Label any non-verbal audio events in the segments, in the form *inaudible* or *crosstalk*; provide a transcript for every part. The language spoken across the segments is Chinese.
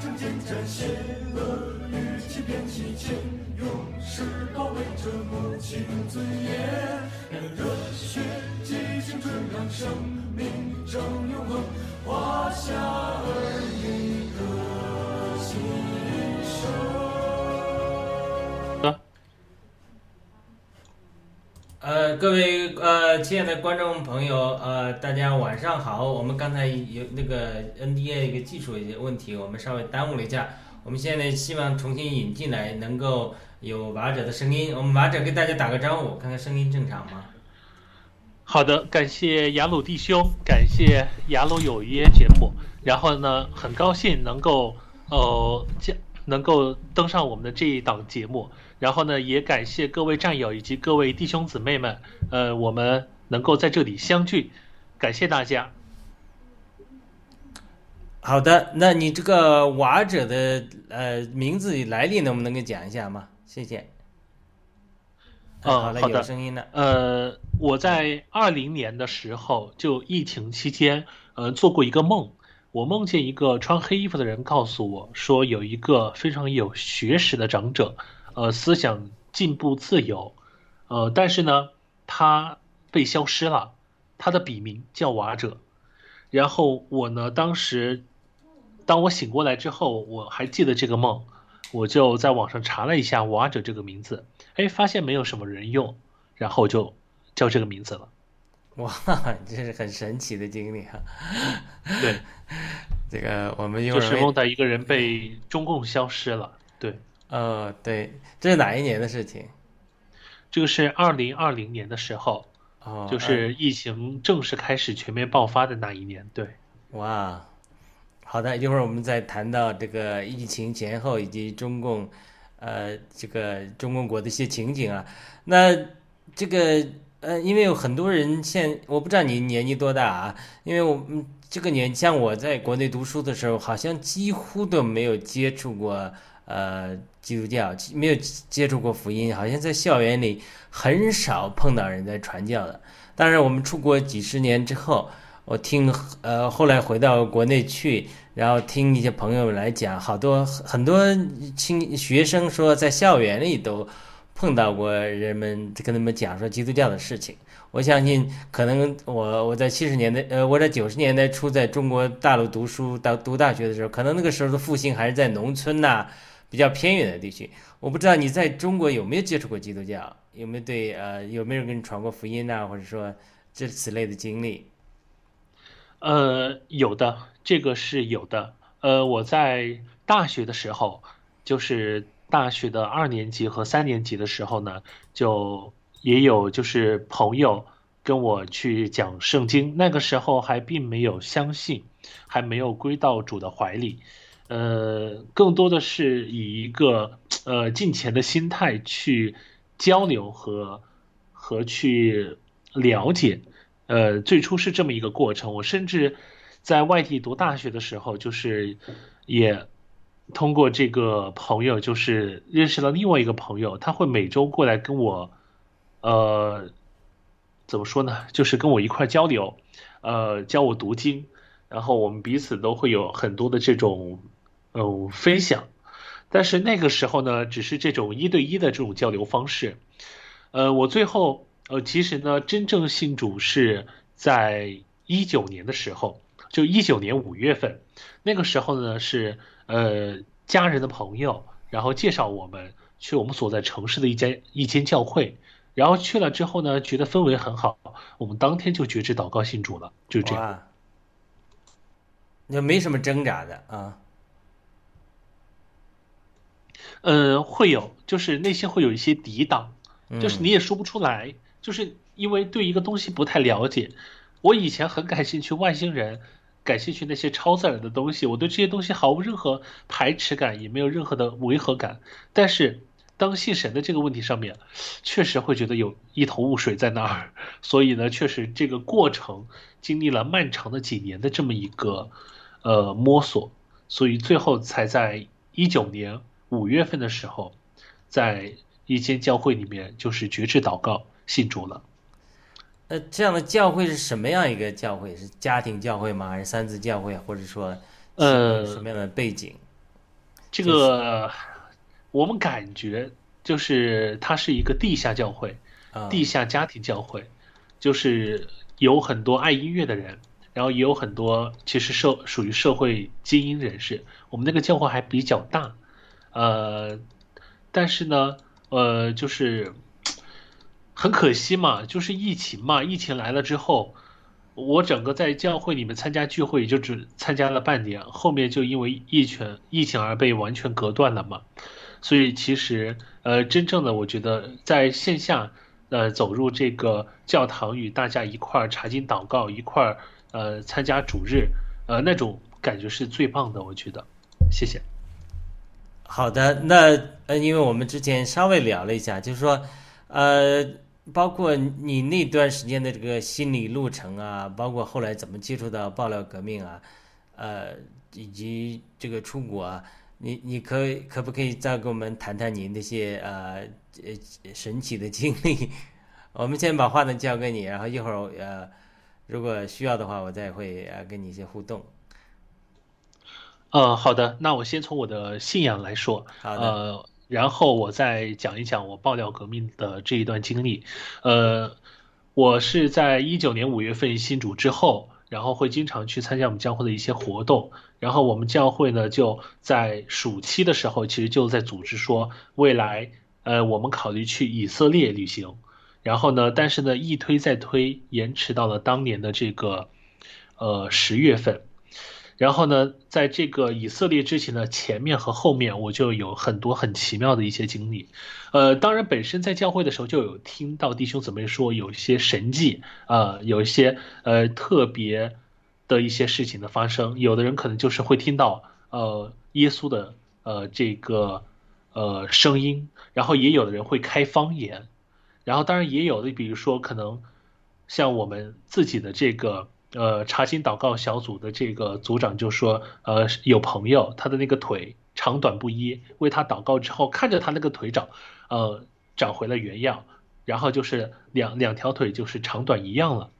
铸成坚战，邪恶与欺骗齐肩，勇士保卫着母亲尊严。让热血激青春，让生命正永恒，华夏儿女各位呃，亲爱的观众朋友，呃，大家晚上好。我们刚才有那个 NDA 一个技术一些问题，我们稍微耽误了一下。我们现在希望重新引进来，能够有瓦者的声音。我们瓦者给大家打个招呼，看看声音正常吗？好的，感谢雅鲁弟兄，感谢雅鲁有约节目。然后呢，很高兴能够呃加能够登上我们的这一档节目。然后呢，也感谢各位战友以及各位弟兄姊妹们，呃，我们能够在这里相聚，感谢大家。好的，那你这个瓦者的呃名字来历能不能给讲一下吗？谢谢。嗯好的有声音了。呃，我在二零年的时候，就疫情期间，呃，做过一个梦。我梦见一个穿黑衣服的人告诉我说，有一个非常有学识的长者，呃，思想进步自由，呃，但是呢，他被消失了，他的笔名叫瓦者。然后我呢，当时当我醒过来之后，我还记得这个梦，我就在网上查了一下瓦者这个名字，哎，发现没有什么人用，然后就叫这个名字了。*laughs* 哇，这是很神奇的经历哈。对，*laughs* 这个我们一会就是梦到一个人被中共消失了。对，哦，对，这是哪一年的事情？这个是二零二零年的时候，哦，就是疫情正式开始全面爆发的那一年。对，哇，好的，一会儿我们再谈到这个疫情前后以及中共，呃，这个中共国的一些情景啊。那这个呃，因为有很多人现，我不知道你年纪多大啊，因为我们这个年，像我在国内读书的时候，好像几乎都没有接触过呃基督教，没有接触过福音，好像在校园里很少碰到人在传教的。当然，我们出国几十年之后。我听呃，后来回到国内去，然后听一些朋友们来讲，好多很多青学生说，在校园里都碰到过人们跟他们讲说基督教的事情。我相信，可能我我在七十年代，呃，我在九十年代初在中国大陆读书到读大学的时候，可能那个时候的复兴还是在农村呐、比较偏远的地区。我不知道你在中国有没有接触过基督教，有没有对呃有没有人给你传过福音呐、或者说这此类的经历？呃，有的，这个是有的。呃，我在大学的时候，就是大学的二年级和三年级的时候呢，就也有就是朋友跟我去讲圣经，那个时候还并没有相信，还没有归到主的怀里，呃，更多的是以一个呃敬虔的心态去交流和和去了解。呃，最初是这么一个过程。我甚至在外地读大学的时候，就是也通过这个朋友，就是认识了另外一个朋友，他会每周过来跟我，呃，怎么说呢？就是跟我一块交流，呃，教我读经，然后我们彼此都会有很多的这种嗯分享。但是那个时候呢，只是这种一对一的这种交流方式。呃，我最后。呃，其实呢，真正信主是在一九年的时候，就一九年五月份，那个时候呢是呃家人的朋友，然后介绍我们去我们所在城市的一间一间教会，然后去了之后呢，觉得氛围很好，我们当天就决志祷告信主了，就这样。那没什么挣扎的啊。嗯，会有，就是内心会有一些抵挡，就是你也说不出来。就是因为对一个东西不太了解，我以前很感兴趣外星人，感兴趣那些超自然的东西，我对这些东西毫无任何排斥感，也没有任何的违和感。但是当信神的这个问题上面，确实会觉得有一头雾水在那儿。所以呢，确实这个过程经历了漫长的几年的这么一个呃摸索，所以最后才在一九年五月份的时候，在一间教会里面就是绝志祷告。信主了，呃，这样的教会是什么样一个教会？是家庭教会吗？还是三字教会？或者说，呃，什么样的背景？这个我们感觉就是它是一个地下教会，地下家庭教会，就是有很多爱音乐的人，然后也有很多其实社属于社会精英人士。我们那个教会还比较大，呃，但是呢，呃，就是。很可惜嘛，就是疫情嘛，疫情来了之后，我整个在教会里面参加聚会也就只参加了半年，后面就因为疫情疫情而被完全隔断了嘛。所以其实呃，真正的我觉得在线下呃走入这个教堂与大家一块儿查经祷告，一块儿呃参加主日，呃那种感觉是最棒的，我觉得。谢谢。好的，那呃，因为我们之前稍微聊了一下，就是说呃。包括你那段时间的这个心理路程啊，包括后来怎么接触到爆料革命啊，呃，以及这个出国啊，你你可可不可以再跟我们谈谈你那些呃呃神奇的经历？*laughs* 我们先把话筒交给你，然后一会儿呃，如果需要的话，我再会呃跟你一些互动。呃，好的，那我先从我的信仰来说，好的。然后我再讲一讲我爆料革命的这一段经历。呃，我是在一九年五月份新主之后，然后会经常去参加我们教会的一些活动。然后我们教会呢就在暑期的时候，其实就在组织说未来，呃，我们考虑去以色列旅行。然后呢，但是呢一推再推，延迟到了当年的这个呃十月份。然后呢，在这个以色列之前的，前面和后面我就有很多很奇妙的一些经历，呃，当然本身在教会的时候就有听到弟兄姊妹说有一些神迹啊，有一些呃特别的一些事情的发生，有的人可能就是会听到呃耶稣的呃这个呃声音，然后也有的人会开方言，然后当然也有的，比如说可能像我们自己的这个。呃，查经祷告小组的这个组长就说，呃，有朋友他的那个腿长短不一，为他祷告之后，看着他那个腿长，呃，长回了原样，然后就是两两条腿就是长短一样了，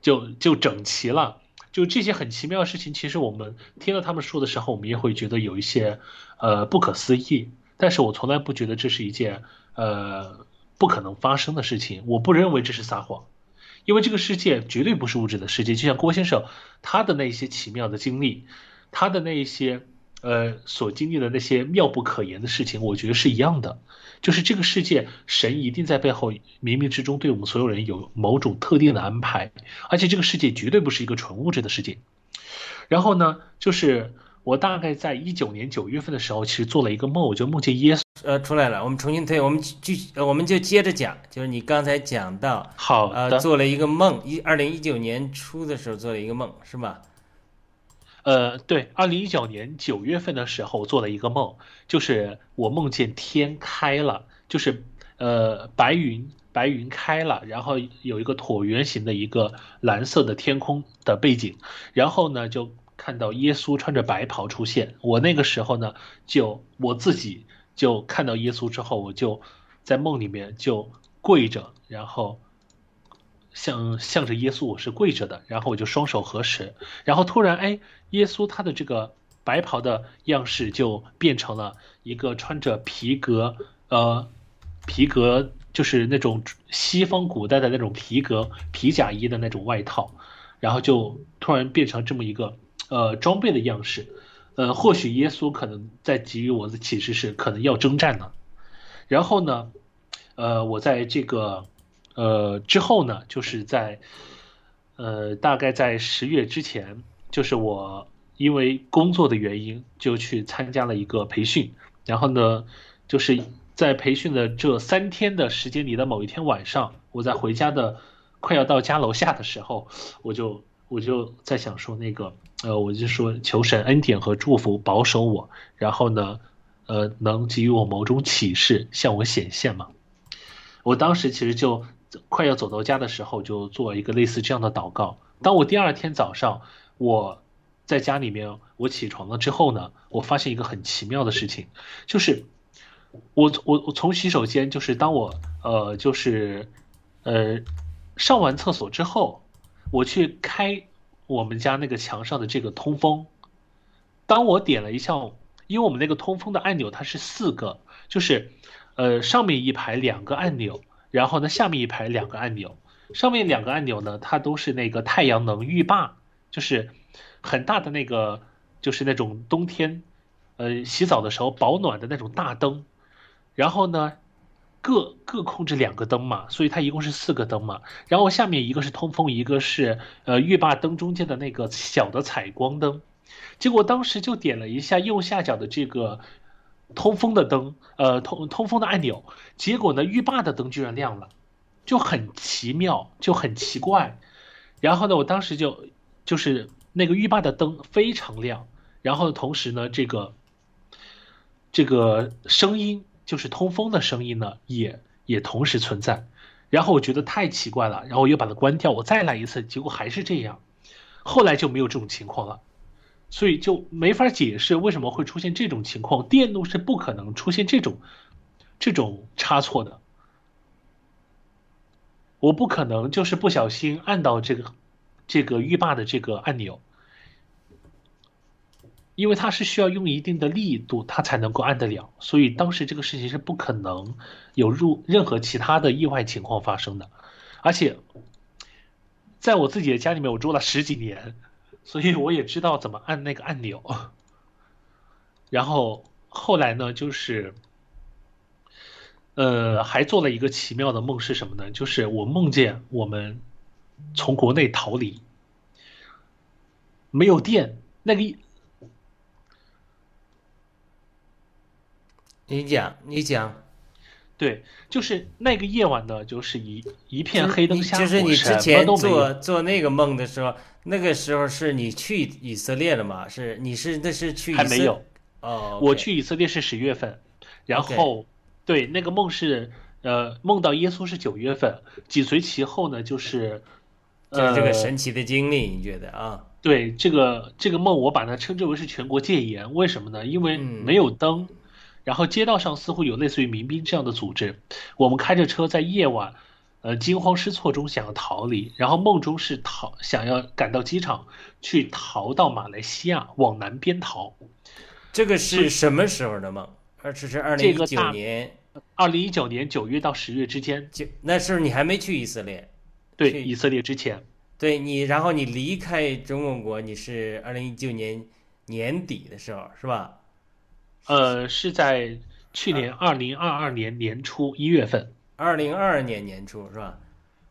就就整齐了，就这些很奇妙的事情，其实我们听到他们说的时候，我们也会觉得有一些呃不可思议，但是我从来不觉得这是一件呃不可能发生的事情，我不认为这是撒谎。因为这个世界绝对不是物质的世界，就像郭先生他的那些奇妙的经历，他的那一些呃所经历的那些妙不可言的事情，我觉得是一样的。就是这个世界，神一定在背后冥冥之中对我们所有人有某种特定的安排，而且这个世界绝对不是一个纯物质的世界。然后呢，就是。我大概在一九年九月份的时候，其实做了一个梦，我就梦见耶稣呃出来了。我们重新推，我们继呃我们就接着讲，就是你刚才讲到，好呃做了一个梦，一二零一九年初的时候做了一个梦，是吧？呃，对，二零一九年九月份的时候做了一个梦，就是我梦见天开了，就是。呃白云白云开了，然后有一个椭圆形的一个蓝色的天空的背景，然后呢就看到耶稣穿着白袍出现。我那个时候呢就我自己就看到耶稣之后，我就在梦里面就跪着，然后。向向着耶稣，我是跪着的，然后我就双手合十，然后突然，哎，耶稣他的这个白袍的样式就变成了一个穿着皮革，呃，皮革就是那种西方古代的那种皮革皮甲衣的那种外套，然后就突然变成这么一个呃装备的样式，呃，或许耶稣可能在给予我的启示是可能要征战呢，然后呢，呃，我在这个。呃，之后呢，就是在，呃，大概在十月之前，就是我因为工作的原因，就去参加了一个培训。然后呢，就是在培训的这三天的时间里的某一天晚上，我在回家的快要到家楼下的时候，我就我就在想说那个，呃，我就说求神恩典和祝福保守我，然后呢，呃，能给予我某种启示，向我显现嘛。我当时其实就。快要走到家的时候，就做一个类似这样的祷告。当我第二天早上我在家里面，我起床了之后呢，我发现一个很奇妙的事情，就是我我我从洗手间，就是当我呃就是呃上完厕所之后，我去开我们家那个墙上的这个通风。当我点了一下，因为我们那个通风的按钮它是四个，就是呃上面一排两个按钮。然后呢，下面一排两个按钮，上面两个按钮呢，它都是那个太阳能浴霸，就是很大的那个，就是那种冬天，呃，洗澡的时候保暖的那种大灯。然后呢，各各控制两个灯嘛，所以它一共是四个灯嘛。然后下面一个是通风，一个是呃浴霸灯中间的那个小的采光灯。结果当时就点了一下右下角的这个。通风的灯，呃，通通风的按钮，结果呢，浴霸的灯居然亮了，就很奇妙，就很奇怪。然后呢，我当时就就是那个浴霸的灯非常亮，然后同时呢，这个这个声音就是通风的声音呢，也也同时存在。然后我觉得太奇怪了，然后我又把它关掉，我再来一次，结果还是这样。后来就没有这种情况了。所以就没法解释为什么会出现这种情况，电路是不可能出现这种这种差错的。我不可能就是不小心按到这个这个浴霸的这个按钮，因为它是需要用一定的力度，它才能够按得了。所以当时这个事情是不可能有入任何其他的意外情况发生的。而且在我自己的家里面，我住了十几年。所以我也知道怎么按那个按钮，然后后来呢，就是，呃，还做了一个奇妙的梦是什么呢？就是我梦见我们从国内逃离，没有电，那个，你讲，你讲。对，就是那个夜晚呢，就是一一片黑灯瞎火，就是你之前做做那个梦的时候，那个时候是你去以色列了吗？是你是那是去还没有哦，我去以色列是十月份，然后对那个梦是呃梦到耶稣是九月份，紧随其后呢就是就是这个神奇的经历，你觉得啊？对这个这个梦，我把它称之为是全国戒严，为什么呢？因为没有灯。然后街道上似乎有类似于民兵这样的组织，我们开着车在夜晚，呃惊慌失措中想要逃离，然后梦中是逃想要赶到机场去逃到马来西亚往南边逃。这个是什么时候的梦？而这是二零一九年，二零一九年九月到十月之间。就那时候你还没去以色列？对，以色列之前。对你，然后你离开中共国，你是二零一九年年底的时候，是吧？呃，是在去年二零二二年年初一月份，二零二二年年初是吧？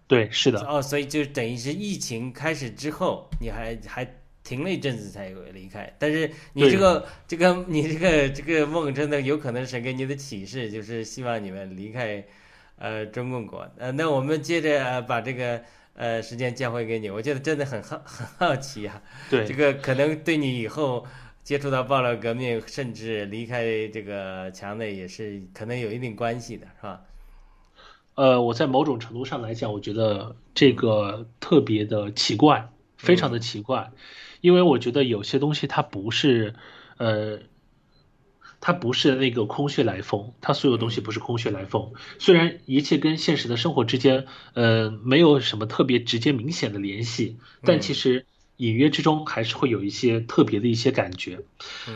对，是的。哦，所以就等于是疫情开始之后，你还还停了一阵子才离开。但是你这个这个你这个这个梦真的有可能是给你的启示，就是希望你们离开呃中共国。呃，那我们接着把这个呃时间交回给你，我觉得真的很好很好奇啊。对，这个可能对你以后。接触到爆料革命，甚至离开这个墙内，也是可能有一定关系的，是吧？呃，我在某种程度上来讲，我觉得这个特别的奇怪，非常的奇怪，因为我觉得有些东西它不是，呃，它不是那个空穴来风，它所有东西不是空穴来风。虽然一切跟现实的生活之间，呃，没有什么特别直接明显的联系，但其实。隐约之中还是会有一些特别的一些感觉，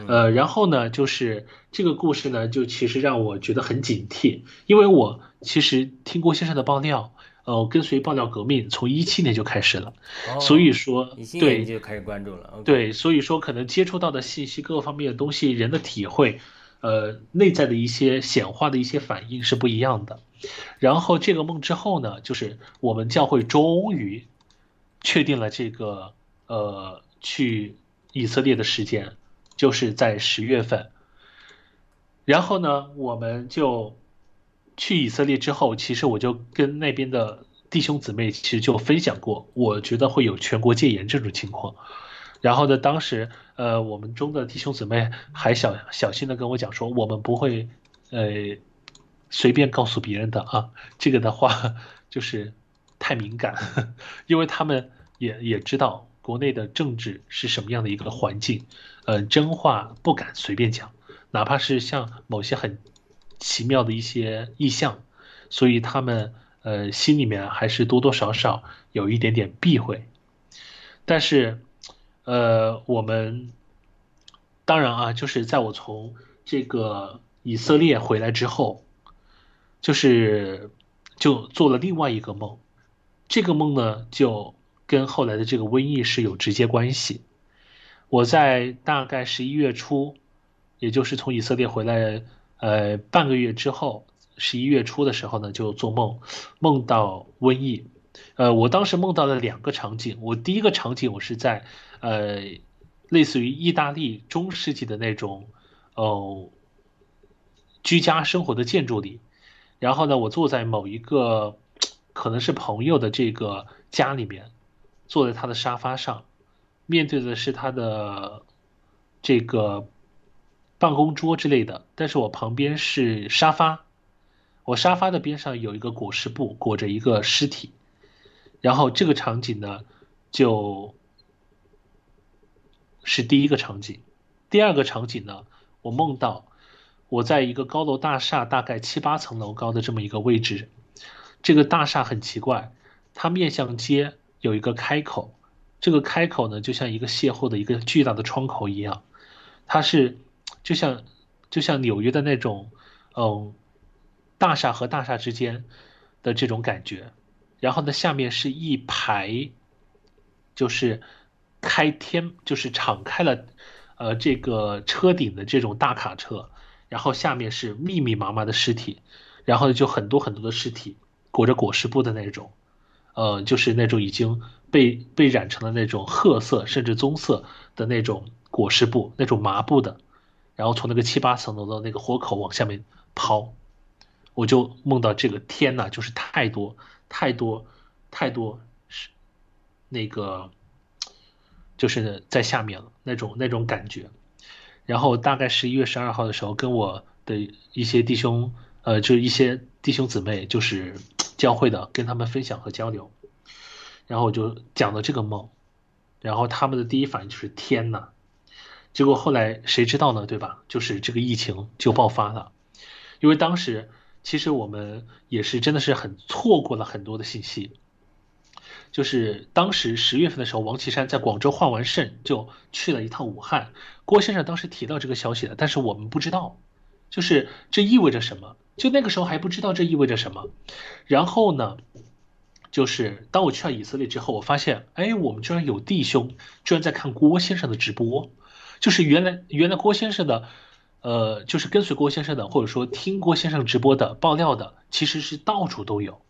呃，然后呢，就是这个故事呢，就其实让我觉得很警惕，因为我其实听郭先生的爆料，呃，跟随爆料革命从一七年就开始了，所以说对就开始关注了，对，所以说可能接触到的信息各个方面的东西，人的体会，呃，内在的一些显化的一些反应是不一样的。然后这个梦之后呢，就是我们教会终于确定了这个。呃，去以色列的时间就是在十月份。然后呢，我们就去以色列之后，其实我就跟那边的弟兄姊妹其实就分享过，我觉得会有全国戒严这种情况。然后呢，当时呃，我们中的弟兄姊妹还小小心的跟我讲说，我们不会呃随便告诉别人的啊，这个的话 *laughs* 就是太敏感，因为他们也也知道。国内的政治是什么样的一个环境？呃，真话不敢随便讲，哪怕是像某些很奇妙的一些意象，所以他们呃心里面还是多多少少有一点点避讳。但是，呃，我们当然啊，就是在我从这个以色列回来之后，就是就做了另外一个梦，这个梦呢就。跟后来的这个瘟疫是有直接关系。我在大概十一月初，也就是从以色列回来，呃，半个月之后，十一月初的时候呢，就做梦，梦到瘟疫。呃，我当时梦到了两个场景。我第一个场景，我是在呃，类似于意大利中世纪的那种哦，居家生活的建筑里。然后呢，我坐在某一个 *tsk* 可能是朋友的这个家里面。坐在他的沙发上，面对的是他的这个办公桌之类的，但是我旁边是沙发，我沙发的边上有一个裹尸布裹着一个尸体，然后这个场景呢，就是第一个场景，第二个场景呢，我梦到我在一个高楼大厦大概七八层楼高的这么一个位置，这个大厦很奇怪，它面向街。有一个开口，这个开口呢，就像一个邂逅的一个巨大的窗口一样，它是就像就像纽约的那种，嗯，大厦和大厦之间的这种感觉。然后呢，下面是一排，就是开天，就是敞开了，呃，这个车顶的这种大卡车，然后下面是密密麻麻的尸体，然后就很多很多的尸体裹着裹尸布的那种。呃，就是那种已经被被染成了那种褐色甚至棕色的那种裹尸布，那种麻布的，然后从那个七八层楼的那个豁口往下面抛，我就梦到这个天呐，就是太多太多太多是那个就是在下面了那种那种感觉，然后大概十一月十二号的时候，跟我的一些弟兄，呃，就一些弟兄姊妹，就是。教会的跟他们分享和交流，然后我就讲了这个梦，然后他们的第一反应就是天呐，结果后来谁知道呢？对吧？就是这个疫情就爆发了，因为当时其实我们也是真的是很错过了很多的信息，就是当时十月份的时候，王岐山在广州换完肾就去了一趟武汉，郭先生当时提到这个消息的，但是我们不知道，就是这意味着什么。就那个时候还不知道这意味着什么，然后呢，就是当我去了以色列之后，我发现，哎，我们居然有弟兄居然在看郭先生的直播，就是原来原来郭先生的，呃，就是跟随郭先生的，或者说听郭先生直播的爆料的，其实是到处都有。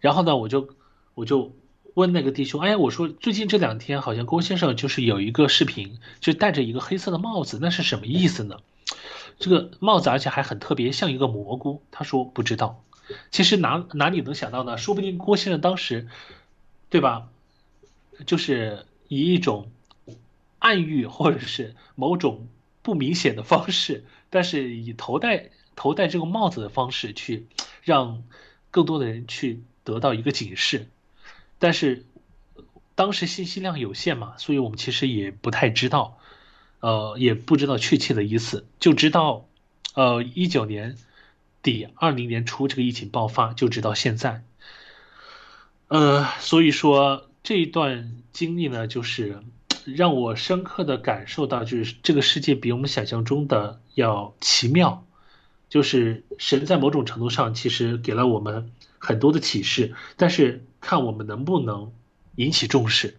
然后呢，我就我就问那个弟兄，哎，我说最近这两天好像郭先生就是有一个视频，就戴着一个黑色的帽子，那是什么意思呢？这个帽子，而且还很特别，像一个蘑菇。他说不知道，其实哪哪里能想到呢？说不定郭先生当时，对吧？就是以一种暗喻或者是某种不明显的方式，但是以头戴头戴这个帽子的方式去让更多的人去得到一个警示。但是当时信息量有限嘛，所以我们其实也不太知道，呃，也不知道确切的意思，就知道，呃，一九年底、二零年初这个疫情爆发，就直到现在。呃，所以说这一段经历呢，就是 *tsk* 让我深刻的感受到，就是这个世界比我们想象中的要奇妙，就是神在某种程度上其实给了我们很多的启示，但是看我们能不能引起重视。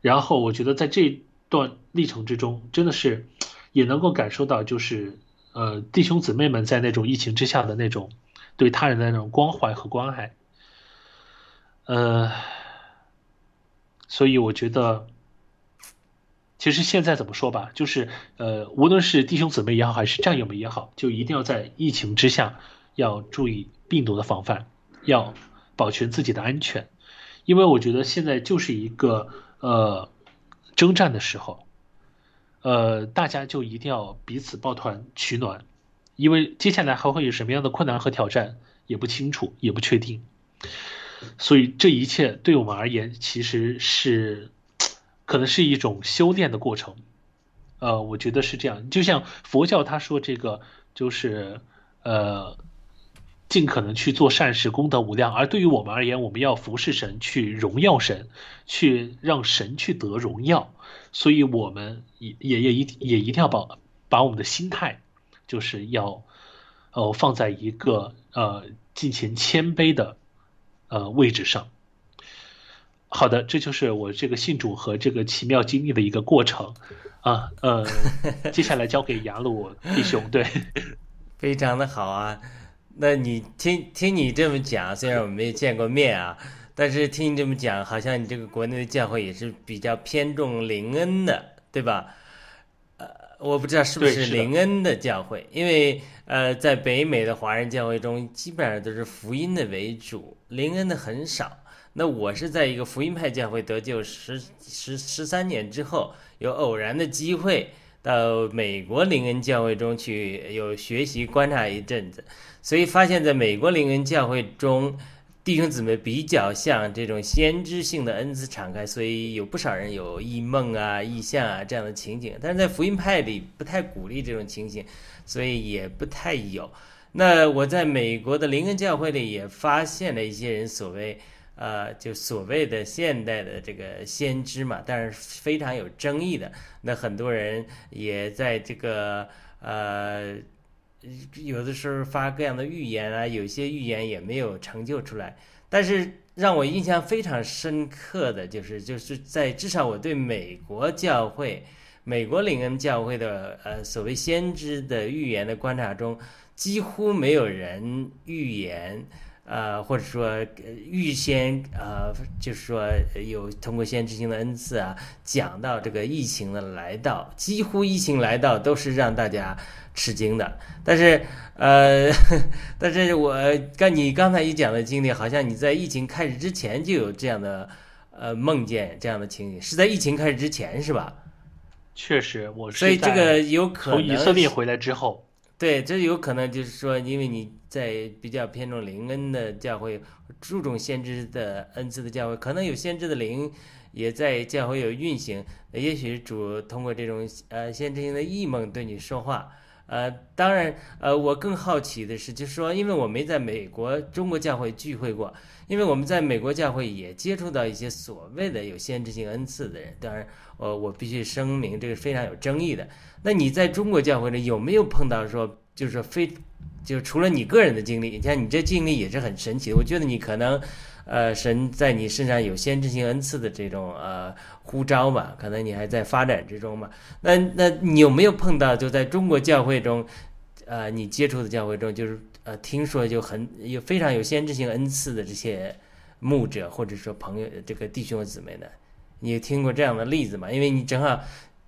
然后我觉得在这段历程之中，真的是也能够感受到，就是呃弟兄姊妹们在那种疫情之下的那种对他人的那种关怀和关爱。呃，所以我觉得，其实现在怎么说吧，就是呃，无论是弟兄姊妹也好，还是战友们也好，就一定要在疫情之下要注意病毒的防范，要保全自己的安全，因为我觉得现在就是一个呃征战的时候，呃，大家就一定要彼此抱团取暖，因为接下来还会有什么样的困难和挑战也不清楚，也不确定。所以这一切对我们而言，其实是可能是一种修炼的过程。呃，我觉得是这样。就像佛教他说这个，就是呃，尽可能去做善事，功德无量。而对于我们而言，我们要服侍神，去荣耀神，去让神去得荣耀。所以我们也也也一也一定要把把我们的心态，就是要呃放在一个呃尽情谦卑的。呃，位置上，好的，这就是我这个信主和这个奇妙经历的一个过程啊。呃，*laughs* 接下来交给雅鲁弟兄，对，*laughs* 非常的好啊。那你听听你这么讲，虽然我们没有见过面啊，但是听你这么讲，好像你这个国内的教会也是比较偏重灵恩的，对吧？呃，我不知道是不是灵恩的教会，因为。呃，在北美的华人教会中，基本上都是福音的为主，灵恩的很少。那我是在一个福音派教会得救十十十三年之后，有偶然的机会到美国灵恩教会中去，有学习观察一阵子，所以发现，在美国灵恩教会中。弟兄姊妹比较像这种先知性的恩赐敞开，所以有不少人有异梦啊、异象啊这样的情景。但是在福音派里不太鼓励这种情形，所以也不太有。那我在美国的灵恩教会里也发现了一些人所谓，呃，就所谓的现代的这个先知嘛，但是非常有争议的。那很多人也在这个呃。有的时候发各样的预言啊，有些预言也没有成就出来。但是让我印象非常深刻的就是，就是在至少我对美国教会、美国灵恩教会的呃所谓先知的预言的观察中，几乎没有人预言。呃，或者说预先呃，就是说有通过先知性的恩赐啊，讲到这个疫情的来到，几乎疫情来到都是让大家吃惊的。但是呃，*laughs* 但是我跟你刚才一讲的经历，好像你在疫情开始之前就有这样的呃梦见这样的情景，是在疫情开始之前是吧？确实，我所以这个有可能从以色列回来之后。对，这有可能就是说，因为你在比较偏重灵恩的教会，注重先知的恩赐的教会，可能有先知的灵也在教会有运行。也许主通过这种呃先知性的异梦对你说话。呃，当然，呃，我更好奇的是，就是说，因为我没在美国中国教会聚会过，因为我们在美国教会也接触到一些所谓的有先知性恩赐的人。当然，呃，我必须声明，这个非常有争议的。那你在中国教会里有没有碰到说，就是说非，就除了你个人的经历，你看你这经历也是很神奇。我觉得你可能，呃，神在你身上有先知性恩赐的这种呃呼召嘛，可能你还在发展之中嘛。那那你有没有碰到就在中国教会中，呃，你接触的教会中，就是呃，听说就很有非常有先知性恩赐的这些牧者或者说朋友这个弟兄姊妹呢？你听过这样的例子吗？因为你正好。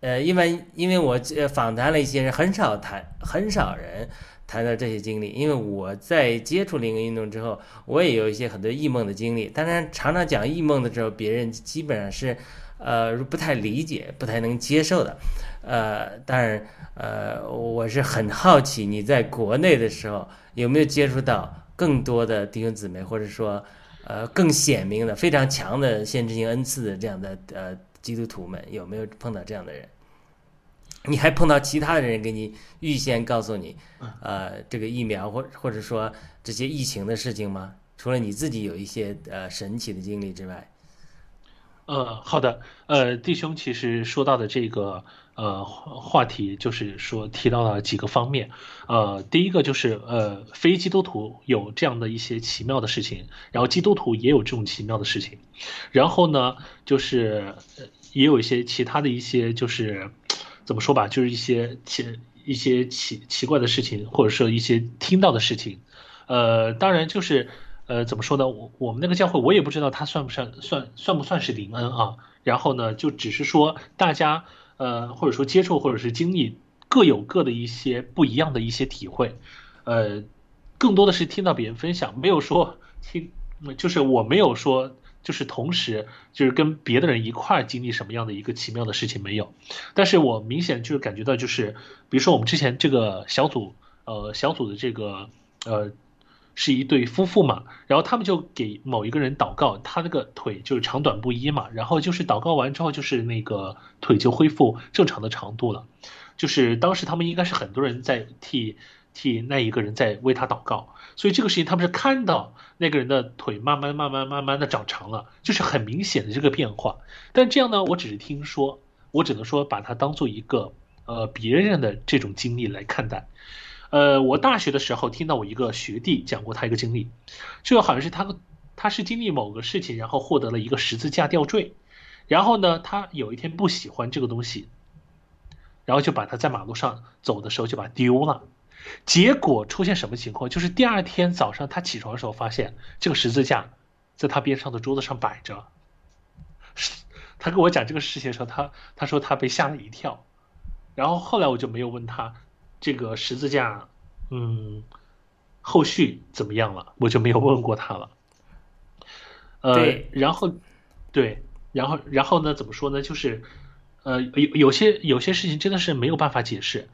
呃，因为因为我访谈了一些人，很少谈，很少人谈到这些经历。因为我在接触灵恩运动之后，我也有一些很多异梦的经历。当然，常常讲异梦的时候，别人基本上是呃不太理解、不太能接受的。呃，当然，呃，我是很好奇你在国内的时候有没有接触到更多的弟兄姊妹，或者说呃更显明的、非常强的限制性恩赐的这样的呃基督徒们，有没有碰到这样的人？你还碰到其他的人给你预先告诉你，呃，这个疫苗或或者说这些疫情的事情吗？除了你自己有一些呃神奇的经历之外，呃，好的，呃，弟兄其实说到的这个呃话题，就是说提到了几个方面，呃，第一个就是呃非基督徒有这样的一些奇妙的事情，然后基督徒也有这种奇妙的事情，然后呢，就是也有一些其他的一些就是。怎么说吧，就是一些奇一些奇奇怪的事情，或者说一些听到的事情，呃，当然就是呃，怎么说呢？我我们那个教会，我也不知道它算不算算算不算是灵恩啊。然后呢，就只是说大家呃，或者说接触或者是经历各有各的一些不一样的一些体会，呃，更多的是听到别人分享，没有说听，就是我没有说。就是同时，就是跟别的人一块经历什么样的一个奇妙的事情没有，但是我明显就是感觉到，就是比如说我们之前这个小组，呃，小组的这个呃，是一对夫妇嘛，然后他们就给某一个人祷告，他那个腿就是长短不一嘛，然后就是祷告完之后，就是那个腿就恢复正常的长度了，就是当时他们应该是很多人在替。替那一个人在为他祷告，所以这个事情他们是看到那个人的腿慢慢慢慢慢慢的长长了，就是很明显的这个变化。但这样呢，我只是听说，我只能说把它当做一个呃别人的这种经历来看待。呃，我大学的时候听到我一个学弟讲过他一个经历，就好像是他他是经历某个事情，然后获得了一个十字架吊坠，然后呢，他有一天不喜欢这个东西，然后就把他在马路上走的时候就把它丢了。结果出现什么情况？就是第二天早上他起床的时候，发现这个十字架在他边上的桌子上摆着。他跟我讲这个事情的时候，他他说他被吓了一跳。然后后来我就没有问他这个十字架，嗯，后续怎么样了，我就没有问过他了。呃，然后对，然后然后呢？怎么说呢？就是呃，有有些有些事情真的是没有办法解释。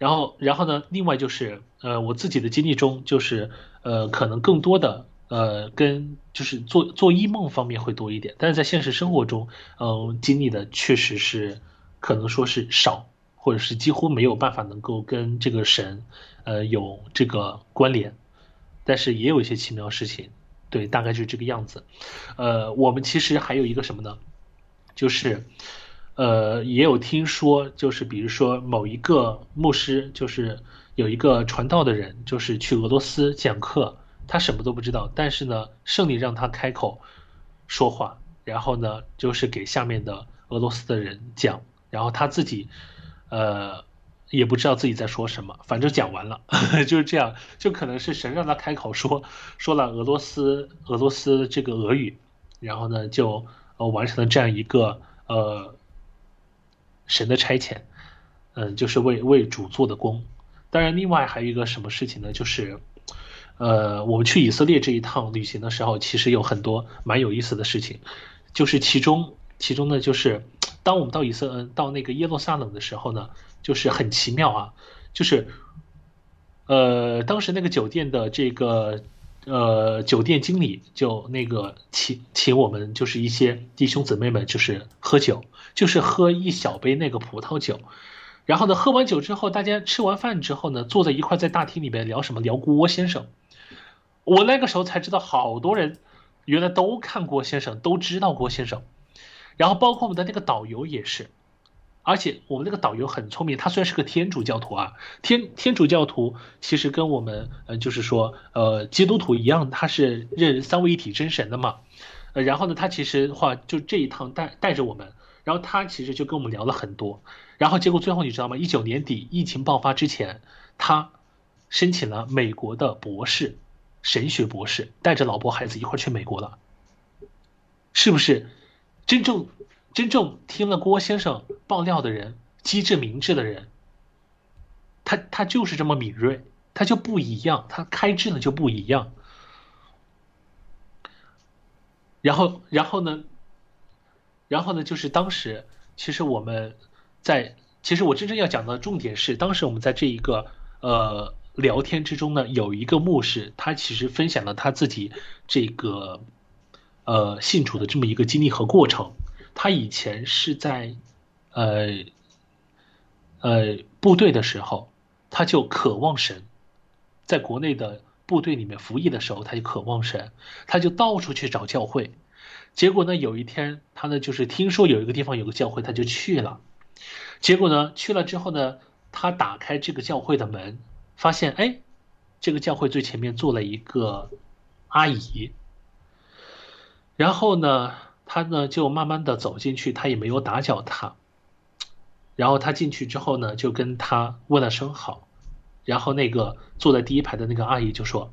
然后，然后呢？另外就是，呃，我自己的经历中，就是，呃，可能更多的，呃，跟就是做做异梦方面会多一点，但是在现实生活中，嗯，经历的确实是可能说是少，或者是几乎没有办法能够跟这个神，呃，有这个关联，但是也有一些奇妙事情，对，大概就是这个样子。呃，我们其实还有一个什么呢？就是。呃，也有听说，就是比如说某一个牧师，就是有一个传道的人，就是去俄罗斯讲课，他什么都不知道，但是呢，圣灵让他开口说话，然后呢，就是给下面的俄罗斯的人讲，然后他自己，呃，也不知道自己在说什么，*laughs* 反正讲完了，就是这样，就可能是神让他开口说，说了俄罗斯俄罗斯这个俄语，然后呢，就呃完成了这样一个呃。神的差遣，嗯，就是为为主做的工。当然，另外还有一个什么事情呢？就是，呃，我们去以色列这一趟旅行的时候，其实有很多蛮有意思的事情。就是其中，其中呢，就是当我们到以色到那个耶路撒冷的时候呢，就是很奇妙啊，就是，呃，当时那个酒店的这个。呃，酒店经理就那个请请我们，就是一些弟兄姊妹们，就是喝酒，就是喝一小杯那个葡萄酒。然后呢，喝完酒之后，大家吃完饭之后呢，坐在一块在大厅里边聊什么？聊郭先生。我那个时候才知道，好多人原来都看郭先生，都知道郭先生。然后包括我们的那个导游也是。而且我们那个导游很聪明，他虽然是个天主教徒啊，天天主教徒其实跟我们呃就是说呃基督徒一样，他是认三位一体真神的嘛，呃然后呢他其实话就这一趟带带着我们，然后他其实就跟我们聊了很多，然后结果最后你知道吗？一九年底疫情爆发之前，他申请了美国的博士，神学博士，带着老婆孩子一块去美国了，是不是真正？真正听了郭先生爆料的人，机智明智的人，他他就是这么敏锐，他就不一样，他开智呢就不一样。然后，然后呢？然后呢？就是当时，其实我们在，其实我真正要讲的重点是，当时我们在这一个呃聊天之中呢，有一个牧师，他其实分享了他自己这个呃信主的这么一个经历和过程。他以前是在呃呃部队的时候，他就渴望神，在国内的部队里面服役的时候，他就渴望神，他就到处去找教会。结果呢，有一天他呢就是听说有一个地方有个教会，他就去了。结果呢，去了之后呢，他打开这个教会的门。发现哎，这个教会最前面坐了一个阿姨，然后呢，他呢就慢慢的走进去，他也没有打搅他，然后他进去之后呢，就跟他问了声好，然后那个坐在第一排的那个阿姨就说：“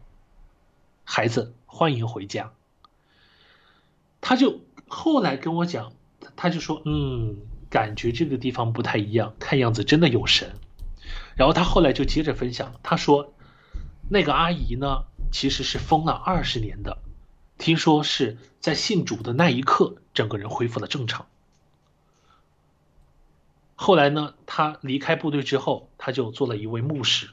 孩子，欢迎回家。”他就后来跟我讲，他就说：“嗯，感觉这个地方不太一样，看样子真的有神。”然后他后来就接着分享，他说，那个阿姨呢，其实是疯了二十年的，听说是在信主的那一刻，整个人恢复了正常。后来呢，他离开部队之后，他就做了一位牧师，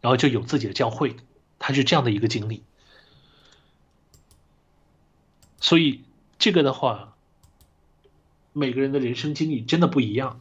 然后就有自己的教会，他是这样的一个经历。所以这个的话，每个人的人生经历真的不一样。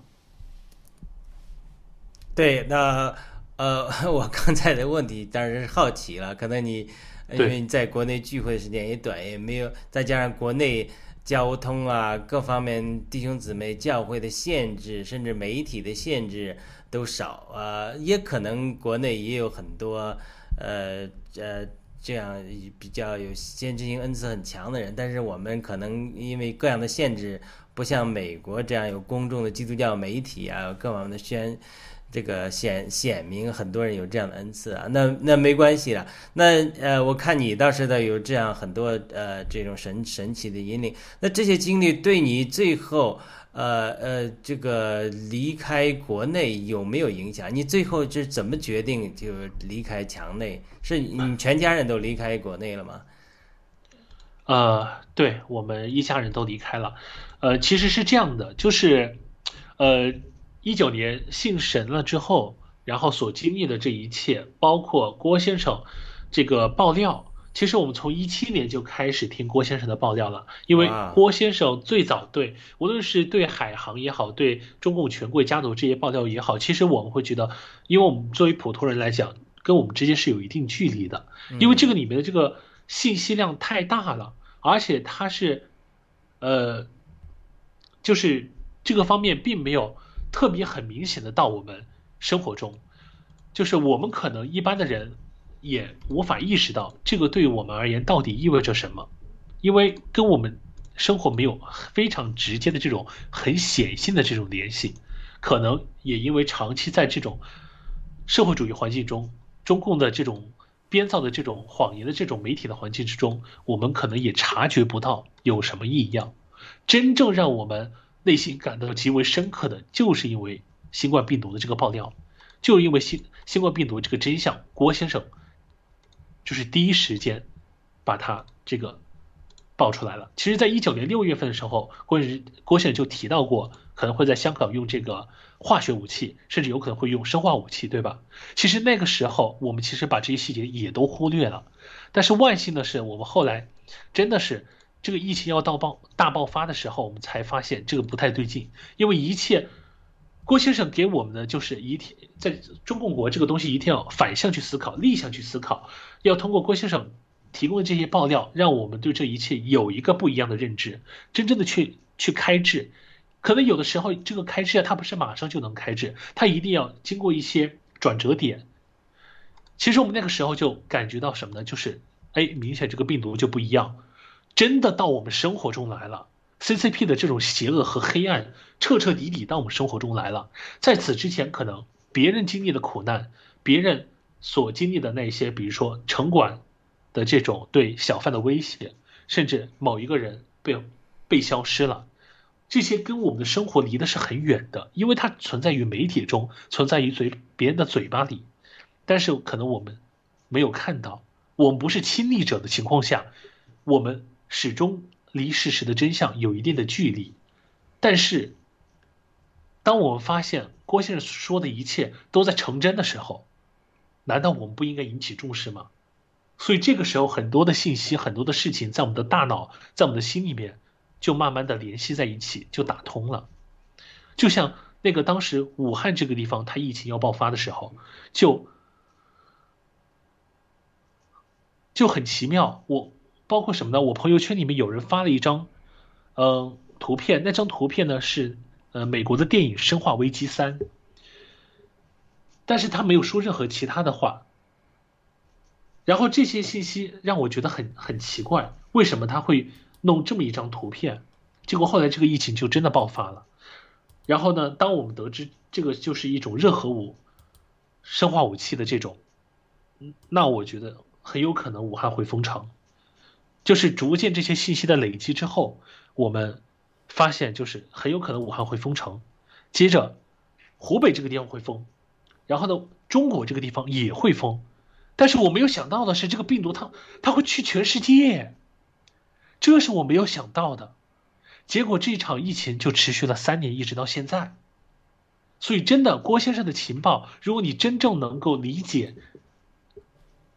对，那呃，*laughs* 我刚才的问题当然是好奇了。可能你因为你在国内聚会的时间也短，也没有再加上国内交通啊各方面弟兄姊妹教会的限制，甚至媒体的限制都少啊，也可能国内也有很多呃呃这样比较有先知性恩赐很强的人，但是我们可能因为各样的限制，不像美国这样有公众的基督教媒体啊，各方面的宣。这个显显明很多人有这样的恩赐啊，那那没关系了。那呃，我看你倒是的有这样很多呃这种神神奇的引领。那这些经历对你最后呃呃这个离开国内有没有影响？你最后是怎么决定就离开墙内？是你全家人都离开国内了吗？呃，对我们一家人都离开了。呃，其实是这样的，就是呃。一九年信神了之后，然后所经历的这一切，包括郭先生这个爆料，其实我们从一七年就开始听郭先生的爆料了。因为郭先生最早对无论是对海航也好，对中共权贵家族这些爆料也好，其实我们会觉得，因为我们作为普通人来讲，跟我们之间是有一定距离的，因为这个里面的这个信息量太大了，而且它是，呃，就是这个方面并没有。特别很明显的到我们生活中，就是我们可能一般的人也无法意识到这个对于我们而言到底意味着什么，因为跟我们生活没有非常直接的这种很显性的这种联系，可能也因为长期在这种社会主义环境中，中共的这种编造的这种谎言的这种媒体的环境之中，我们可能也察觉不到有什么异样，真正让我们。内心感到极为深刻的，就是因为新冠病毒的这个爆料，就因为新新冠病毒这个真相，郭先生就是第一时间把它这个爆出来了。其实，在一九年六月份的时候，郭郭先生就提到过，可能会在香港用这个化学武器，甚至有可能会用生化武器，对吧？其实那个时候，我们其实把这些细节也都忽略了。但是万幸的是，我们后来真的是。这个疫情要到爆大爆发的时候，我们才发现这个不太对劲，因为一切，郭先生给我们的就是一天在中共国这个东西一定要反向去思考，逆向去思考，要通过郭先生提供的这些爆料，让我们对这一切有一个不一样的认知，真正的去去开智，可能有的时候这个开智啊，它不是马上就能开智，它一定要经过一些转折点。其实我们那个时候就感觉到什么呢？就是，哎，明显这个病毒就不一样。真的到我们生活中来了，CCP 的这种邪恶和黑暗彻彻底底到我们生活中来了。在此之前，可能别人经历的苦难，别人所经历的那些，比如说城管的这种对小贩的威胁，甚至某一个人被被消失了，这些跟我们的生活离的是很远的，因为它存在于媒体中，存在于嘴别人的嘴巴里，但是可能我们没有看到，我们不是亲历者的情况下，我们。始终离事实的真相有一定的距离，但是，当我们发现郭先生说的一切都在成真的时候，难道我们不应该引起重视吗？所以这个时候，很多的信息，很多的事情，在我们的大脑，在我们的心里面，就慢慢的联系在一起，就打通了。就像那个当时武汉这个地方，它疫情要爆发的时候，就就很奇妙。我包括什么呢？我朋友圈里面有人发了一张，嗯，图片。那张图片呢是呃美国的电影《生化危机三》，但是他没有说任何其他的话。然后这些信息让我觉得很很奇怪，为什么他会弄这么一张图片？结果后来这个疫情就真的爆发了。然后呢，当我们得知这个就是一种热核武、生化武器的这种，那我觉得很有可能武汉会封城。就是逐渐这些信息的累积之后，我们发现就是很有可能武汉会封城，接着湖北这个地方会封，然后呢，中国这个地方也会封。但是我没有想到的是，这个病毒它它会去全世界，这是我没有想到的。结果这场疫情就持续了三年，一直到现在。所以，真的郭先生的情报，如果你真正能够理解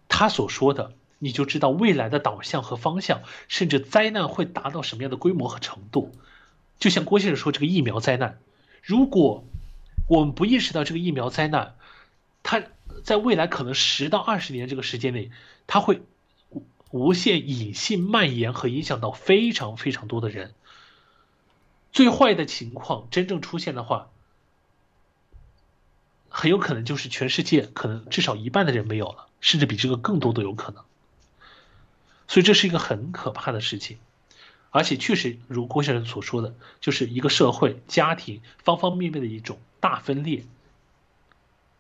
他所说的，你就知道未来的导向和方向，甚至灾难会达到什么样的规模和程度。就像郭先生说，这个疫苗灾难，如果我们不意识到这个疫苗灾难，它。在未来可能十到二十年这个时间内，它会无限隐性蔓延和影响到非常非常多的人。最坏的情况真正出现的话，很有可能就是全世界可能至少一半的人没有了，甚至比这个更多都有可能。所以这是一个很可怕的事情，而且确实如郭先生所说的，就是一个社会、家庭方方面面的一种大分裂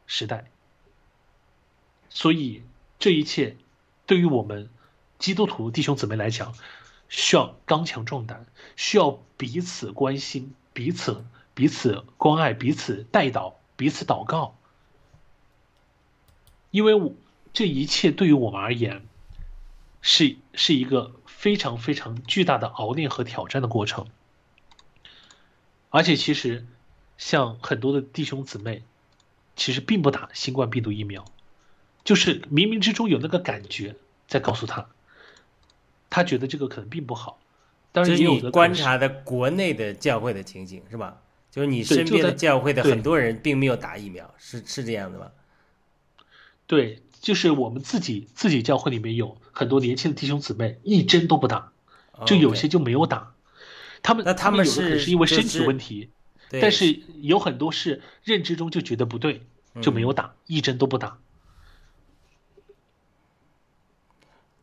时代。所以，这一切对于我们基督徒弟兄姊妹来讲，需要刚强壮胆，需要彼此关心、彼此彼此关爱、彼此带祷、彼此祷告。因为我这一切对于我们而言，是是一个非常非常巨大的熬炼和挑战的过程。而且，其实像很多的弟兄姊妹，其实并不打新冠病毒疫苗。就是冥冥之中有那个感觉在告诉他，他觉得这个可能并不好。当然，你观察的国内的教会的情景是吧？就是你身边的教会的很多人并没有打疫苗，是是这样的吗？对，就是我们自己自己教会里面有很多年轻的弟兄姊妹一针都不打，就有些就没有打。他们那他们是是因为身体问题，但是有很多是认知中就觉得不对，就没有打，一针都不打。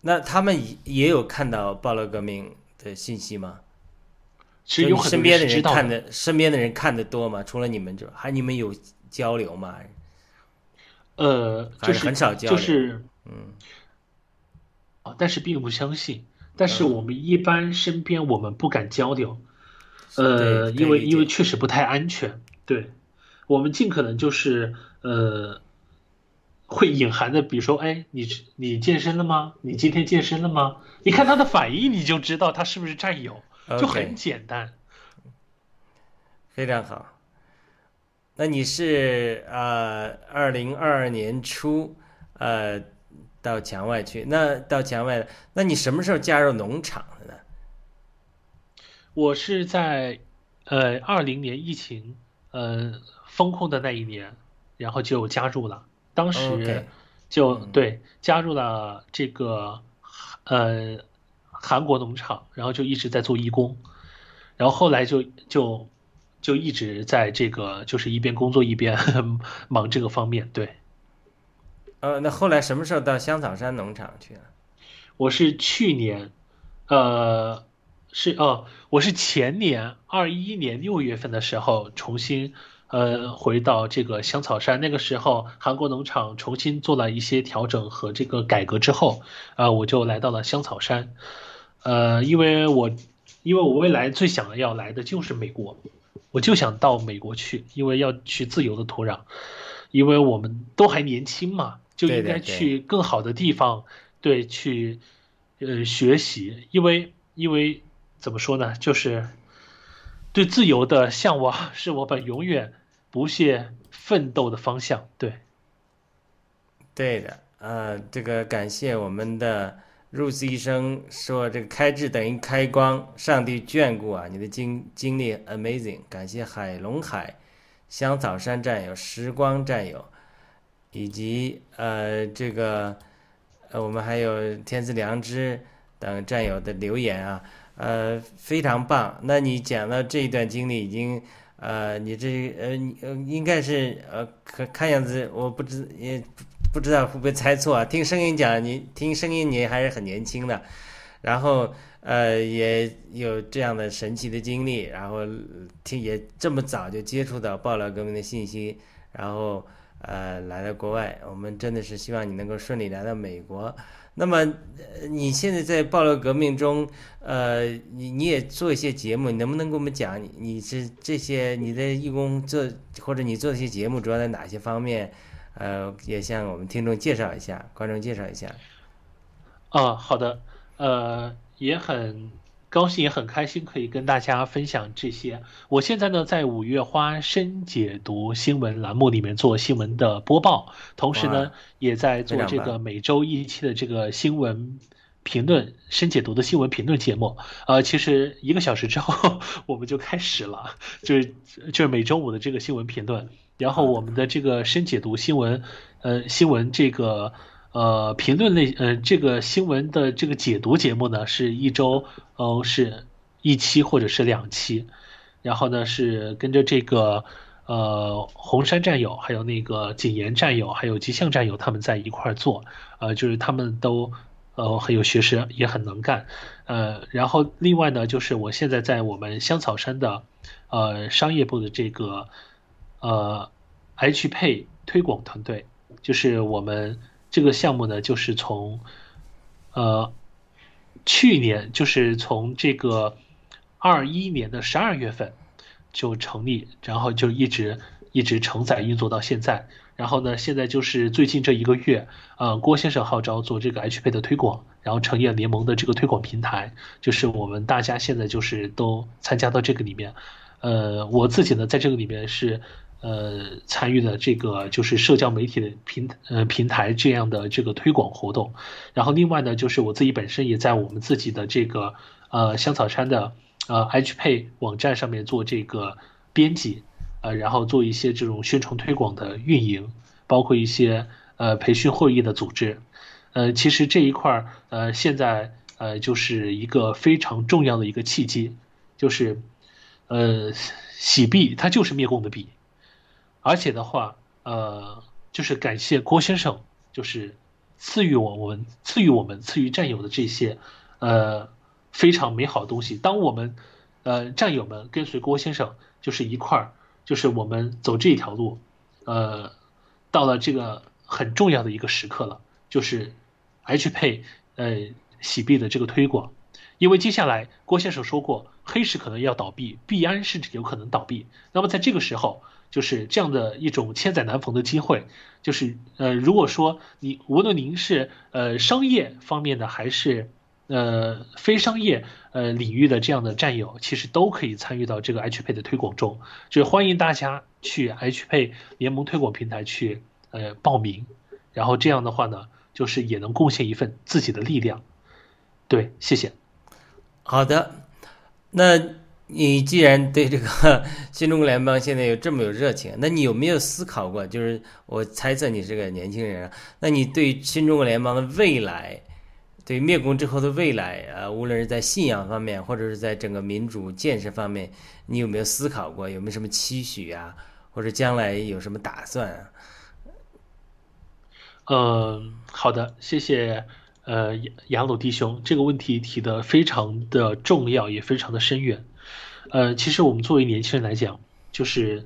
那他们也也有看到暴乱革命的信息吗？其实有很身边的人看的，身边的人看的多吗？除了你们之外，还你们有交流吗？呃，就是很少交流，就是嗯，啊，但是并不相信。但是我们一般身边我们不敢交流，呃，因为因为确实不太安全。对，我们尽可能就是呃。会隐含的，比如说，哎，你你健身了吗？你今天健身了吗？你看他的反应，你就知道他是不是战友，就很简单。非常好。那你是呃，二零二二年初呃到墙外去，那到墙外，那你什么时候加入农场的呢？我是在呃二零年疫情呃封控的那一年，然后就加入了。当时就对加入了这个呃韩国农场，然后就一直在做义工，然后后来就就就一直在这个就是一边工作一边 *laughs* 忙这个方面。对，呃，那后来什么时候到香草山农场去了？我是去年，呃，是哦，我是前年二一年六月份的时候重新。呃，回到这个香草山，那个时候韩国农场重新做了一些调整和这个改革之后，啊，我就来到了香草山。呃，因为我，因为我未来最想要来的就是美国，我就想到美国去，因为要去自由的土壤，因为我们都还年轻嘛，就应该去更好的地方，对，去呃学习，因为因为怎么说呢，就是对自由的向往是我们永远。不懈奋斗的方向，对，对的，呃，这个感谢我们的 Rose 医生说，这个开智等于开光，上帝眷顾啊，你的经经历 amazing，感谢海龙海、香草山战友、时光战友，以及呃这个呃我们还有天赐良知等战友的留言啊，呃非常棒。那你讲到这一段经历已经。呃，你这呃，呃，应该是呃，看看样子，我不知也不知道会不会猜错啊。听声音讲，你听声音你还是很年轻的，然后呃，也有这样的神奇的经历，然后听也这么早就接触到爆料革命的信息，然后呃，来到国外，我们真的是希望你能够顺利来到美国。那么，你现在在爆料革命中，呃，你你也做一些节目，你能不能给我们讲，你是这些你的义工做或者你做这些节目主要在哪些方面？呃，也向我们听众介绍一下，观众介绍一下。啊，好的，呃，也很。高兴也很开心，可以跟大家分享这些。我现在呢，在五月花深解读新闻栏目里面做新闻的播报，同时呢，也在做这个每周一期的这个新闻评论深解读的新闻评论节目。呃，其实一个小时之后 *laughs* 我们就开始了，就是就是每周五的这个新闻评论。然后我们的这个深解读新闻，呃，新闻这个。呃，评论类呃，这个新闻的这个解读节目呢，是一周呃是一期或者是两期，然后呢是跟着这个呃红山战友，还有那个景言战友，还有吉祥战友他们在一块儿做，呃，就是他们都呃很有学识，也很能干，呃，然后另外呢，就是我现在在我们香草山的呃商业部的这个呃 H 配推广团队，就是我们。这个项目呢，就是从，呃，去年就是从这个二一年的十二月份就成立，然后就一直一直承载运作到现在。然后呢，现在就是最近这一个月，呃，郭先生号召做这个 H 配的推广，然后成立了联盟的这个推广平台，就是我们大家现在就是都参加到这个里面。呃，我自己呢，在这个里面是。呃，参与的这个就是社交媒体的平呃平台这样的这个推广活动，然后另外呢，就是我自己本身也在我们自己的这个呃香草山的呃 H 配网站上面做这个编辑，呃，然后做一些这种宣传推广的运营，包括一些呃培训会议的组织，呃，其实这一块儿呃现在呃就是一个非常重要的一个契机，就是呃洗币它就是灭共的币。而且的话，呃，就是感谢郭先生，就是赐予我我们赐予我们赐予战友的这些，呃，非常美好的东西。当我们，呃，战友们跟随郭先生，就是一块儿，就是我们走这一条路，呃，到了这个很重要的一个时刻了，就是 H 配呃洗币的这个推广，因为接下来郭先生说过，黑市可能要倒闭，币安甚至有可能倒闭。那么在这个时候。就是这样的一种千载难逢的机会，就是呃，如果说你无论您是呃商业方面的还是呃非商业呃领域的这样的战友，其实都可以参与到这个 H 配的推广中，就欢迎大家去 H 配联盟推广平台去呃报名，然后这样的话呢，就是也能贡献一份自己的力量。对，谢谢。好的，那。你既然对这个 *laughs* 新中国联邦现在有这么有热情，那你有没有思考过？就是我猜测你是个年轻人，那你对新中国联邦的未来，对灭共之后的未来啊，无论是在信仰方面，或者是在整个民主建设方面，你有没有思考过？有没有什么期许啊？或者将来有什么打算啊？嗯，好的，谢谢。呃，雅鲁弟兄，这个问题提的非常的重要，也非常的深远。呃，其实我们作为年轻人来讲，就是，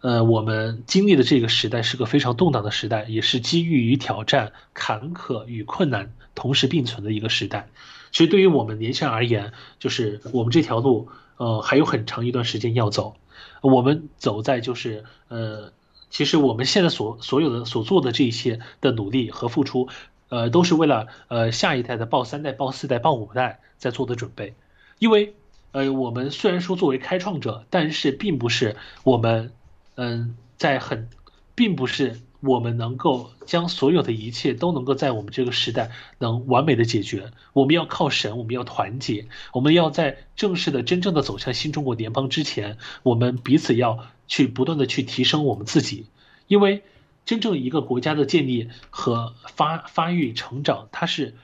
呃，我们经历的这个时代是个非常动荡的时代，也是机遇与挑战、坎坷与困难同时并存的一个时代。其实对于我们年轻人而言，就是我们这条路，呃，还有很长一段时间要走。我们走在就是，呃，其实我们现在所所有的所做的这些的努力和付出，呃，都是为了呃下一代的报三代、报四代、报五代在做的准备，因为。呃，我们虽然说作为开创者，但是并不是我们，嗯，在很，并不是我们能够将所有的一切都能够在我们这个时代能完美的解决。我们要靠神，我们要团结，我们要在正式的、真正的走向新中国联邦之前，我们彼此要去不断的去提升我们自己，因为真正一个国家的建立和发发育成长，它是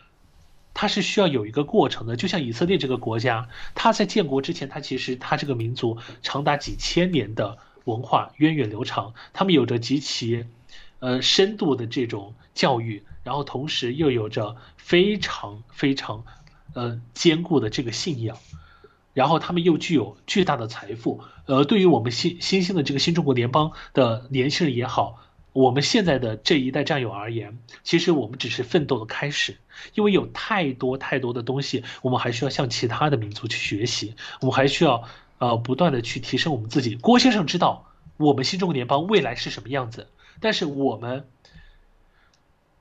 它是需要有一个过程的。就像以色列这个国家，它在建国之前，它其实它这个民族长达几千年的文化源远流长，他们有着极其。呃，深度的这种教育，然后同时又有着非常非常，呃，坚固的这个信仰，然后他们又具有巨大的财富。呃，对于我们新新兴的这个新中国联邦的年轻人也好，我们现在的这一代战友而言，其实我们只是奋斗的开始，因为有太多太多的东西，我们还需要向其他的民族去学习，我们还需要呃不断的去提升我们自己。郭先生知道我们新中国联邦未来是什么样子。但是我们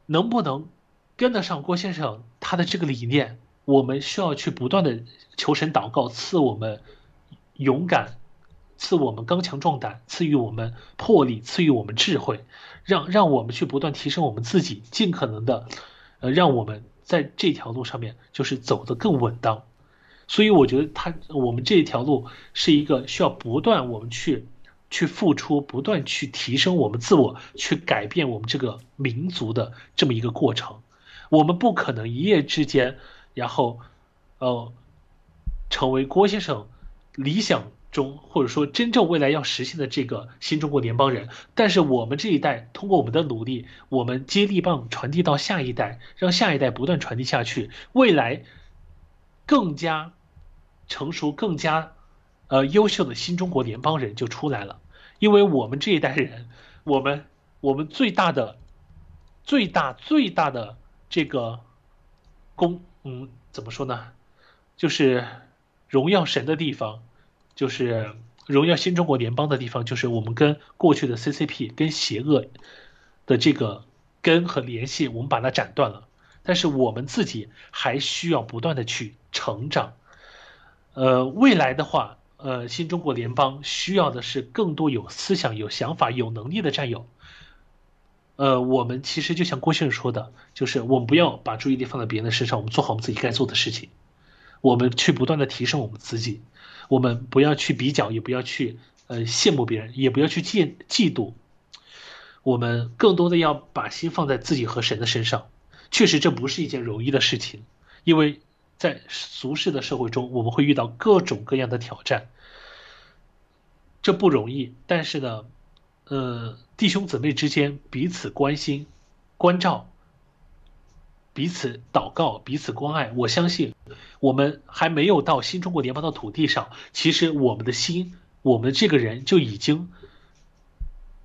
能不能跟得上郭先生他的这个理念？我们需要去不断的求神祷告，赐我们勇敢，赐我们刚强壮胆，赐予我们魄力，赐予我们智慧，让让我们去不断提升我们自己，尽可能的，呃，让我们在这条路上面就是走得更稳当。所以我觉得他我们这条路是一个需要不断我们去。去付出，不断去提升我们自我，去改变我们这个民族的这么一个过程。我们不可能一夜之间，然后，呃，成为郭先生理想中或者说真正未来要实现的这个新中国联邦人。但是我们这一代通过我们的努力，我们接力棒传递到下一代，让下一代不断传递下去，未来更加成熟、更加呃优秀的新中国联邦人就出来了。因为我们这一代人，我们我们最大的、最大最大的这个功，嗯，怎么说呢？就是荣耀神的地方，就是荣耀新中国联邦的地方，就是我们跟过去的 CCP、跟邪恶的这个根和联系，我们把它斩断了。但是我们自己还需要不断的去成长。呃，未来的话。呃，新中国联邦需要的是更多有思想、有想法、有能力的战友。呃，我们其实就像郭先生说的，就是我们不要把注意力放在别人的身上，我们做好我们自己该做的事情。我们去不断的提升我们自己，我们不要去比较，也不要去呃羡慕别人，也不要去嫉嫉妒。我们更多的要把心放在自己和神的身上。确实，这不是一件容易的事情，因为。在俗世的社会中，我们会遇到各种各样的挑战，这不容易。但是呢，呃，弟兄姊妹之间彼此关心、关照，彼此祷告、彼此关爱。我相信，我们还没有到新中国联邦的土地上，其实我们的心，我们这个人就已经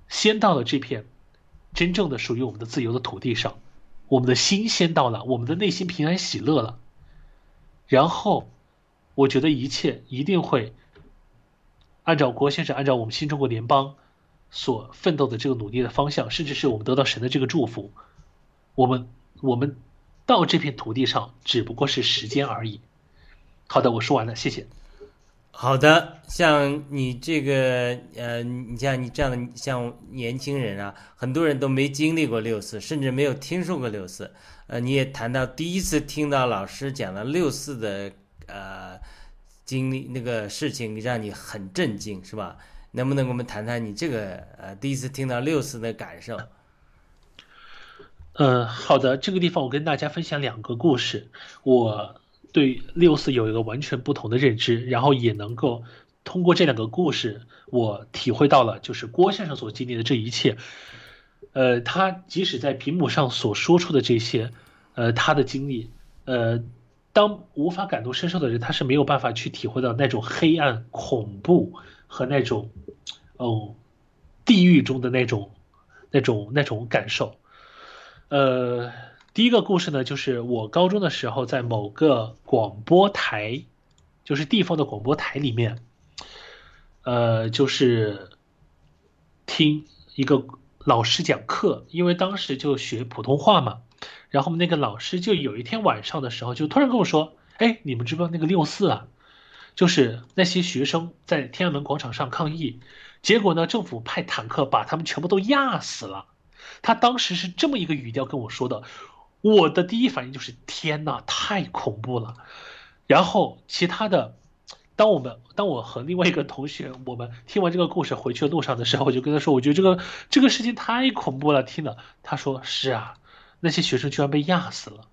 先到了这片真正的属于我们的自由的土地上。我们的心先到了，我们的内心平安喜乐了。然后，我觉得一切一定会按照郭先生、按照我们新中国联邦所奋斗的这个努力的方向，甚至是我们得到神的这个祝福，我们我们到这片土地上只不过是时间而已。好的，我说完了，谢谢。好的，像你这个呃，你像你这样的像年轻人啊，很多人都没经历过六四，甚至没有听说过六四。呃，你也谈到第一次听到老师讲了六四的呃经历那个事情，让你很震惊，是吧？能不能给我们谈谈你这个呃第一次听到六四的感受？嗯，好的，这个地方我跟大家分享两个故事，我对六四有一个完全不同的认知，然后也能够通过这两个故事，我体会到了就是郭先生所经历的这一切。呃，他即使在屏幕上所说出的这些，呃，他的经历，呃，当无法感同身受的人，他是没有办法去体会到那种黑暗、恐怖和那种，哦，地狱中的那种、那种、那种感受。呃，第一个故事呢，就是我高中的时候在某个广播台，就是地方的广播台里面，呃，就是听一个。老师讲课，因为当时就学普通话嘛，然后那个老师就有一天晚上的时候，就突然跟我说：“哎，你们知不知道那个六四啊？就是那些学生在天安门广场上抗议，结果呢，政府派坦克把他们全部都压死了。他当时是这么一个语调跟我说的，我的第一反应就是天呐，太恐怖了。然后其他的，当我们当我和另外一个同学，我们听完这个故事回去的路上的时候，我就跟他说，我觉得这个这个事情太恐怖了。听了，他说是啊，那些学生居然被压死了。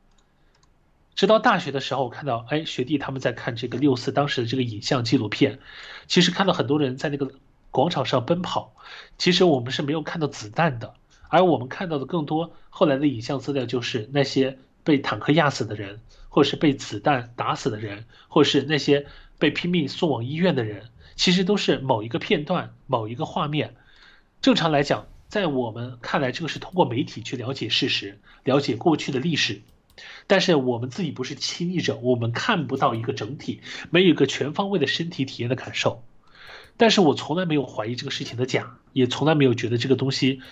直到大学的时候，我看到哎学弟他们在看这个六四当时的这个影像纪录片，其实看到很多人在那个广场上奔跑，其实我们是没有看到子弹的，而我们看到的更多后来的影像资料就是那些被坦克压死的人，或是被子弹打死的人，或是那些被拼命送往医院的人，其实都是某一个片段、某一个画面。正常来讲，在我们看来，这个是通过媒体去了解事实、了解过去的历史。但是我们自己不是亲历者，我们看不到一个整体，没有一个全方位的身体体验的感受。但是我从来没有怀疑这个事情的假，也从来没有觉得这个东西，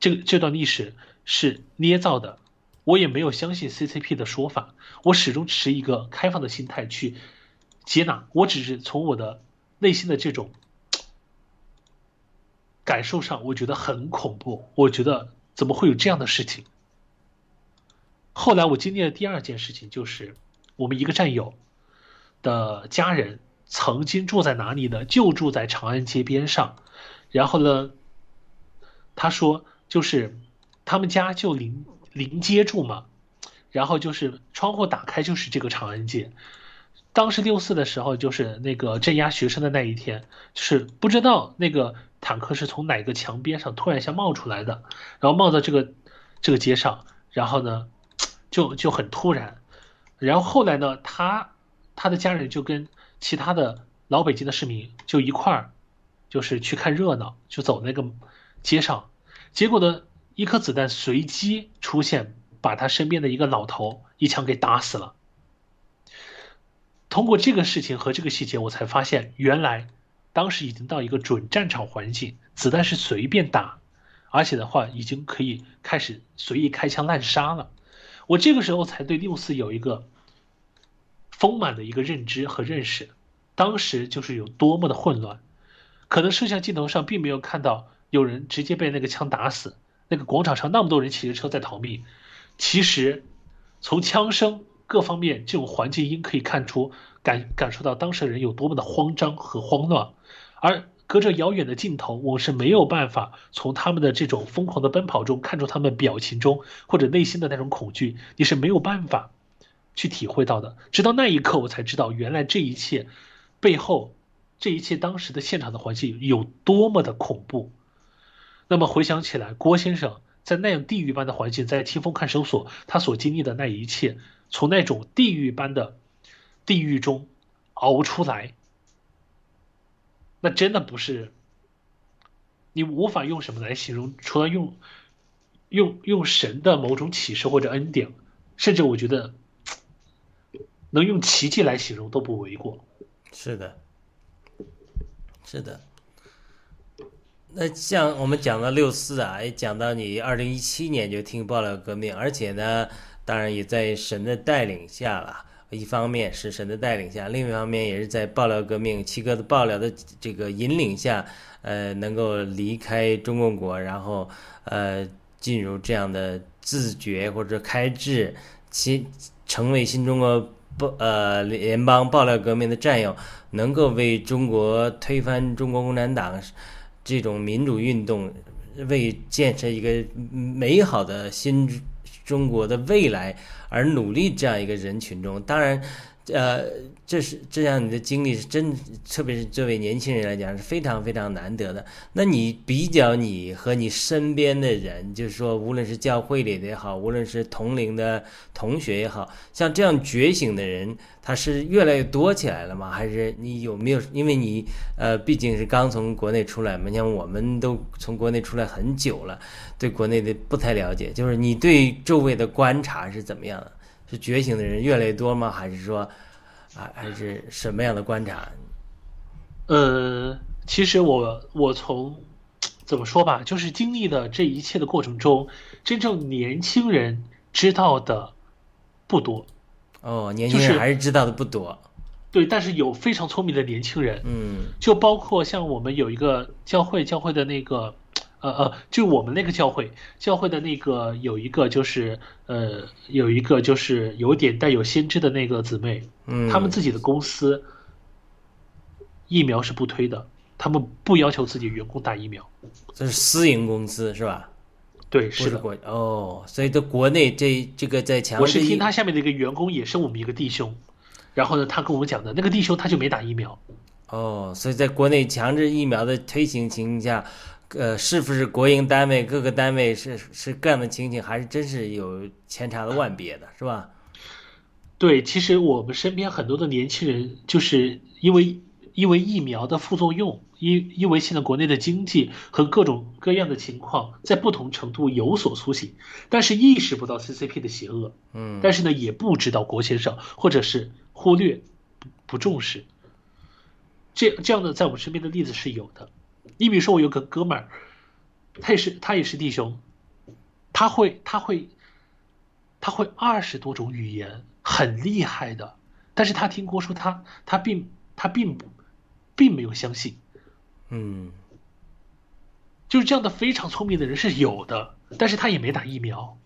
这这段历史是捏造的。我也没有相信 CCP 的说法，我始终持一个开放的心态去接纳。我只是从我的内心的这种感受上，我觉得很恐怖。我觉得怎么会有这样的事情？后来我经历了第二件事情，就是我们一个战友的家人曾经住在哪里呢？就住在长安街边上。然后呢，他说就是他们家就临临街住嘛，然后就是窗户打开就是这个长安街。当时六四的时候，就是那个镇压学生的那一天，就是不知道那个坦克是从哪个墙边上突然一下冒出来的，然后冒到这个这个街上，然后呢。就就很突然，然后后来呢，他他的家人就跟其他的老北京的市民就一块儿，就是去看热闹，就走那个街上，结果呢，一颗子弹随机出现，把他身边的一个老头一枪给打死了。通过这个事情和这个细节，我才发现原来当时已经到一个准战场环境，子弹是随便打，而且的话已经可以开始随意开枪滥杀了。我这个时候才对六四有一个丰满的一个认知和认识，当时就是有多么的混乱，可能摄像镜头上并没有看到有人直接被那个枪打死，那个广场上那么多人骑着车在逃命，其实从枪声各方面这种环境音可以看出感感受到当时的人有多么的慌张和慌乱，而。隔着遥远的镜头，我是没有办法从他们的这种疯狂的奔跑中看出他们表情中或者内心的那种恐惧，你是没有办法去体会到的。直到那一刻，我才知道原来这一切背后，这一切当时的现场的环境有多么的恐怖。那么回想起来，郭先生在那样地狱般的环境，在清风看守所，他所经历的那一切，从那种地狱般的地狱中熬出来。那真的不是，你无法用什么来形容，除了用用用神的某种启示或者恩典，甚至我觉得能用奇迹来形容都不为过。是的，是的。那像我们讲到六四啊，也讲到你二零一七年就听爆料革命，而且呢，当然也在神的带领下了。一方面是神的带领下，另一方面也是在爆料革命七哥的爆料的这个引领下，呃，能够离开中共国，然后呃进入这样的自觉或者开智，其成为新中国不呃联邦爆料革命的战友，能够为中国推翻中国共产党这种民主运动，为建设一个美好的新。中国的未来而努力这样一个人群中，当然，呃，这是这样你的经历是真，特别是这位年轻人来讲是非常非常难得的。那你比较你和你身边的人，就是说，无论是教会里的也好，无论是同龄的同学也好，像这样觉醒的人。他是越来越多起来了吗？还是你有没有？因为你呃，毕竟是刚从国内出来嘛。像我们都从国内出来很久了，对国内的不太了解。就是你对周围的观察是怎么样的？是觉醒的人越来越多吗？还是说啊，还是什么样的观察？呃，其实我我从怎么说吧，就是经历的这一切的过程中，真正年轻人知道的不多。哦，年轻人还是知道的不多，对，但是有非常聪明的年轻人，嗯，就包括像我们有一个教会，教会的那个呃呃，就我们那个教会，教会的那个有一个就是呃有一个就是有点带有先知的那个姊妹，嗯，他们自己的公司疫苗是不推的，他们不要求自己员工打疫苗。这是私营公司是吧？对，是的。国哦，所以在国内这这个在强我是听他下面的一个员工，也是我们一个弟兄，然后呢，他跟我们讲的那个弟兄他就没打疫苗。哦，所以在国内强制疫苗的推行情况下，呃，是不是国营单位各个单位是是这样的情景，还是真是有千差的万别的，是吧？对，其实我们身边很多的年轻人，就是因为因为疫苗的副作用，因因为现在国内的经济和各种各样的情况，在不同程度有所苏醒，但是意识不到 CCP 的邪恶，嗯，但是呢，也不知道国先生，或者是忽略、不不重视。这这样的在我们身边的例子是有的。你比如说，我有个哥们儿，他也是他也是弟兄，他会他会他会二十多种语言，很厉害的。但是他听郭说他他并他并不并没有相信，嗯，就是这样的非常聪明的人是有的，但是他也没打疫苗。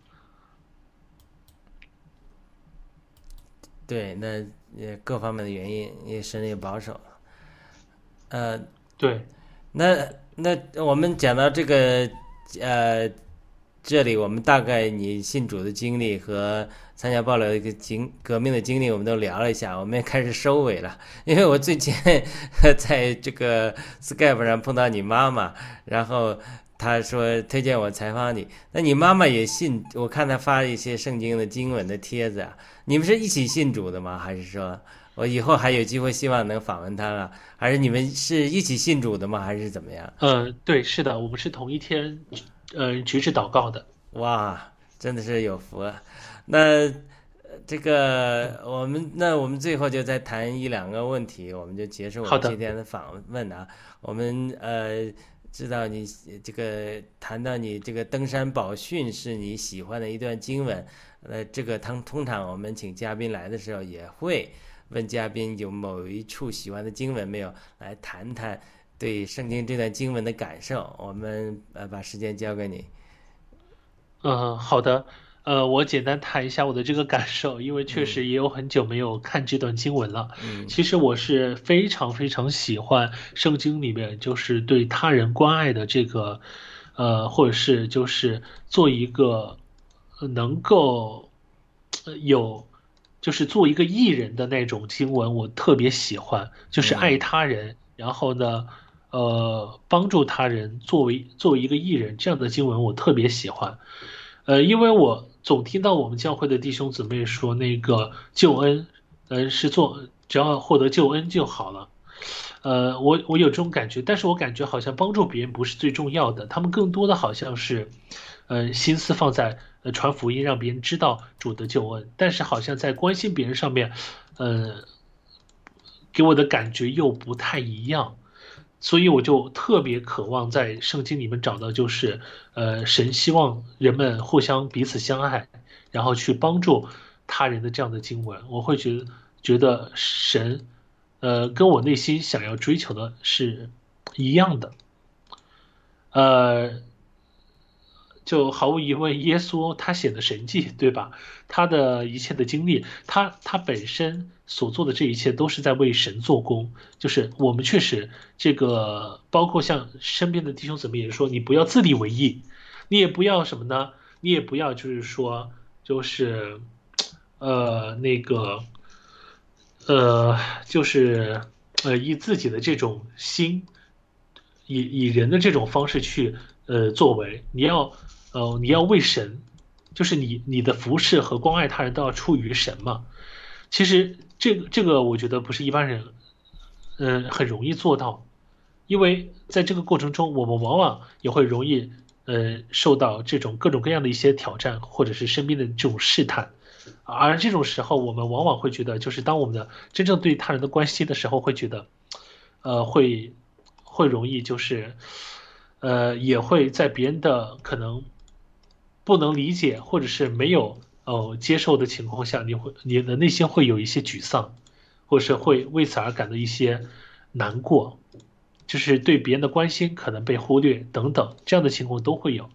对，那也各方面的原因，也神也保守。呃，对，那那我们讲到这个呃，这里我们大概你信主的经历和参加爆料的一个经革命的经历，我们都聊了一下，我们也开始收尾了。因为我最近 *laughs* 在这个 Skype 上碰到你妈妈，然后她说推荐我采访你。那你妈妈也信？我看她发了一些圣经的经文的帖子啊。你们是一起信主的吗？还是说？我以后还有机会，希望能访问他了。还是你们是一起信主的吗？还是怎么样？呃，对，是的，我们是同一天，呃，举止祷告的。哇，真的是有福啊！那这个我们那我们最后就再谈一两个问题，我们就结束我们今天的访问啊。我们呃知道你这个谈到你这个登山宝训是你喜欢的一段经文，呃，这个通通常我们请嘉宾来的时候也会。问嘉宾有某一处喜欢的经文没有？来谈谈对圣经这段经文的感受。我们呃把时间交给你。嗯，好的。呃，我简单谈一下我的这个感受，因为确实也有很久没有看这段经文了。嗯其实我是非常非常喜欢圣经里面就是对他人关爱的这个，呃，或者是就是做一个呃能够呃有。就是做一个艺人的那种经文，我特别喜欢，就是爱他人，然后呢，呃，帮助他人，作为作为一个艺人这样的经文，我特别喜欢。呃，因为我总听到我们教会的弟兄姊妹说，那个救恩，呃，是做只要获得救恩就好了。呃，我我有这种感觉，但是我感觉好像帮助别人不是最重要的，他们更多的好像是，呃，心思放在。呃，传福音让别人知道主的救恩，但是好像在关心别人上面，呃，给我的感觉又不太一样，所以我就特别渴望在圣经里面找到，就是呃，神希望人们互相彼此相爱，然后去帮助他人的这样的经文，我会觉得觉得神，呃，跟我内心想要追求的是一样的，呃。就毫无疑问，耶稣他写的神迹，对吧？他的一切的经历，他他本身所做的这一切都是在为神做工。就是我们确实这个，包括像身边的弟兄姊妹也说，你不要自立为义，你也不要什么呢？你也不要就是说，就是呃那个呃就是呃以自己的这种心，以以人的这种方式去呃作为，你要。呃，你要为神，就是你你的服侍和关爱他人都要出于神嘛。其实这个这个，我觉得不是一般人，嗯，很容易做到，因为在这个过程中，我们往往也会容易，呃，受到这种各种各样的一些挑战，或者是身边的这种试探。而这种时候，我们往往会觉得，就是当我们的真正对他人的关心的时候，会觉得，呃，会会容易就是，呃，也会在别人的可能。不能理解，或者是没有呃接受的情况下，你会你的内心会有一些沮丧，或是会为此而感到一些难过。就是对别人的关心可能被忽略等等这样的情况都会有。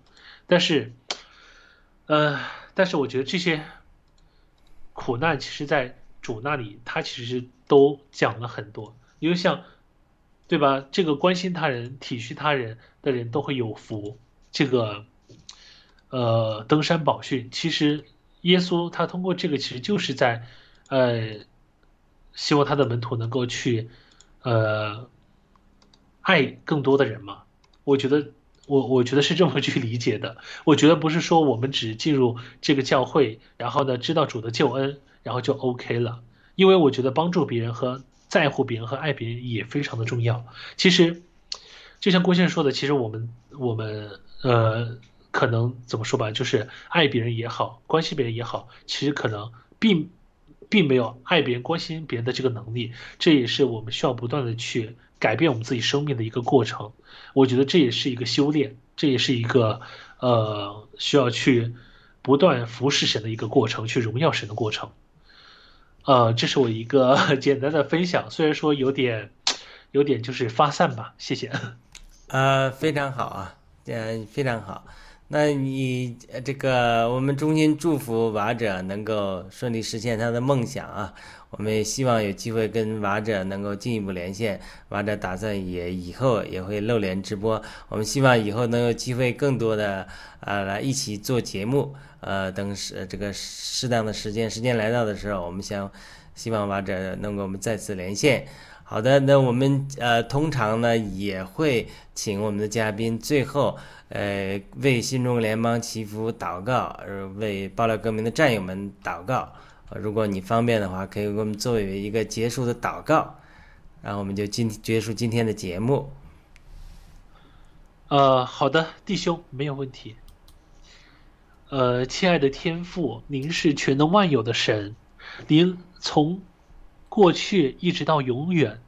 但是，呃，但是我觉得这些苦难其实，在主那里，他其实都讲了很多。因为像，对吧？这个关心他人、体恤他人的人都会有福。这个，呃，登山宝训，其实耶稣他通过这个，其实就是在，呃，希望他的门徒能够去，呃，爱更多的人嘛。我觉得，我我觉得是这么去理解的。我觉得不是说我们只进入这个教会，然后呢知道主的救恩，然后就 OK 了。因为我觉得帮助别人和在乎别人和爱别人也非常的重要。其实，就像郭先生说的，其实我们我们呃，可能怎么说吧，就是爱别人也好，关心别人也好，其实可能并并没有爱别人、关心别人的这个能力。这也是我们需要不断的去改变我们自己生命的一个过程。我觉得这也是一个修炼，这也是一个呃需要去不断服侍神的一个过程，去荣耀神的过程。呃，这是我一个 *laughs* 简单的分享，虽然说有点，有点就是发散吧，谢谢。呃，非常好啊，嗯，非常好。那你这个，我们衷心祝福瓦者能够顺利实现他的梦想啊！我们也希望有机会跟瓦者能够进一步连线。瓦者打算也以后也会露脸直播，我们希望以后能有机会更多的啊来一起做节目。呃，等时这个适当的时间时间来到的时候，我们想希望瓦者能够我们再次连线。好的，那我们呃通常呢也会请我们的嘉宾最后。呃，为新中国联邦祈福祷告，呃，为爆料革命的战友们祷告。如果你方便的话，可以给我们作为一个结束的祷告，然后我们就今结束今天的节目。呃，好的，弟兄，没有问题。呃，亲爱的天父，您是全能万有的神，您从过去一直到永远，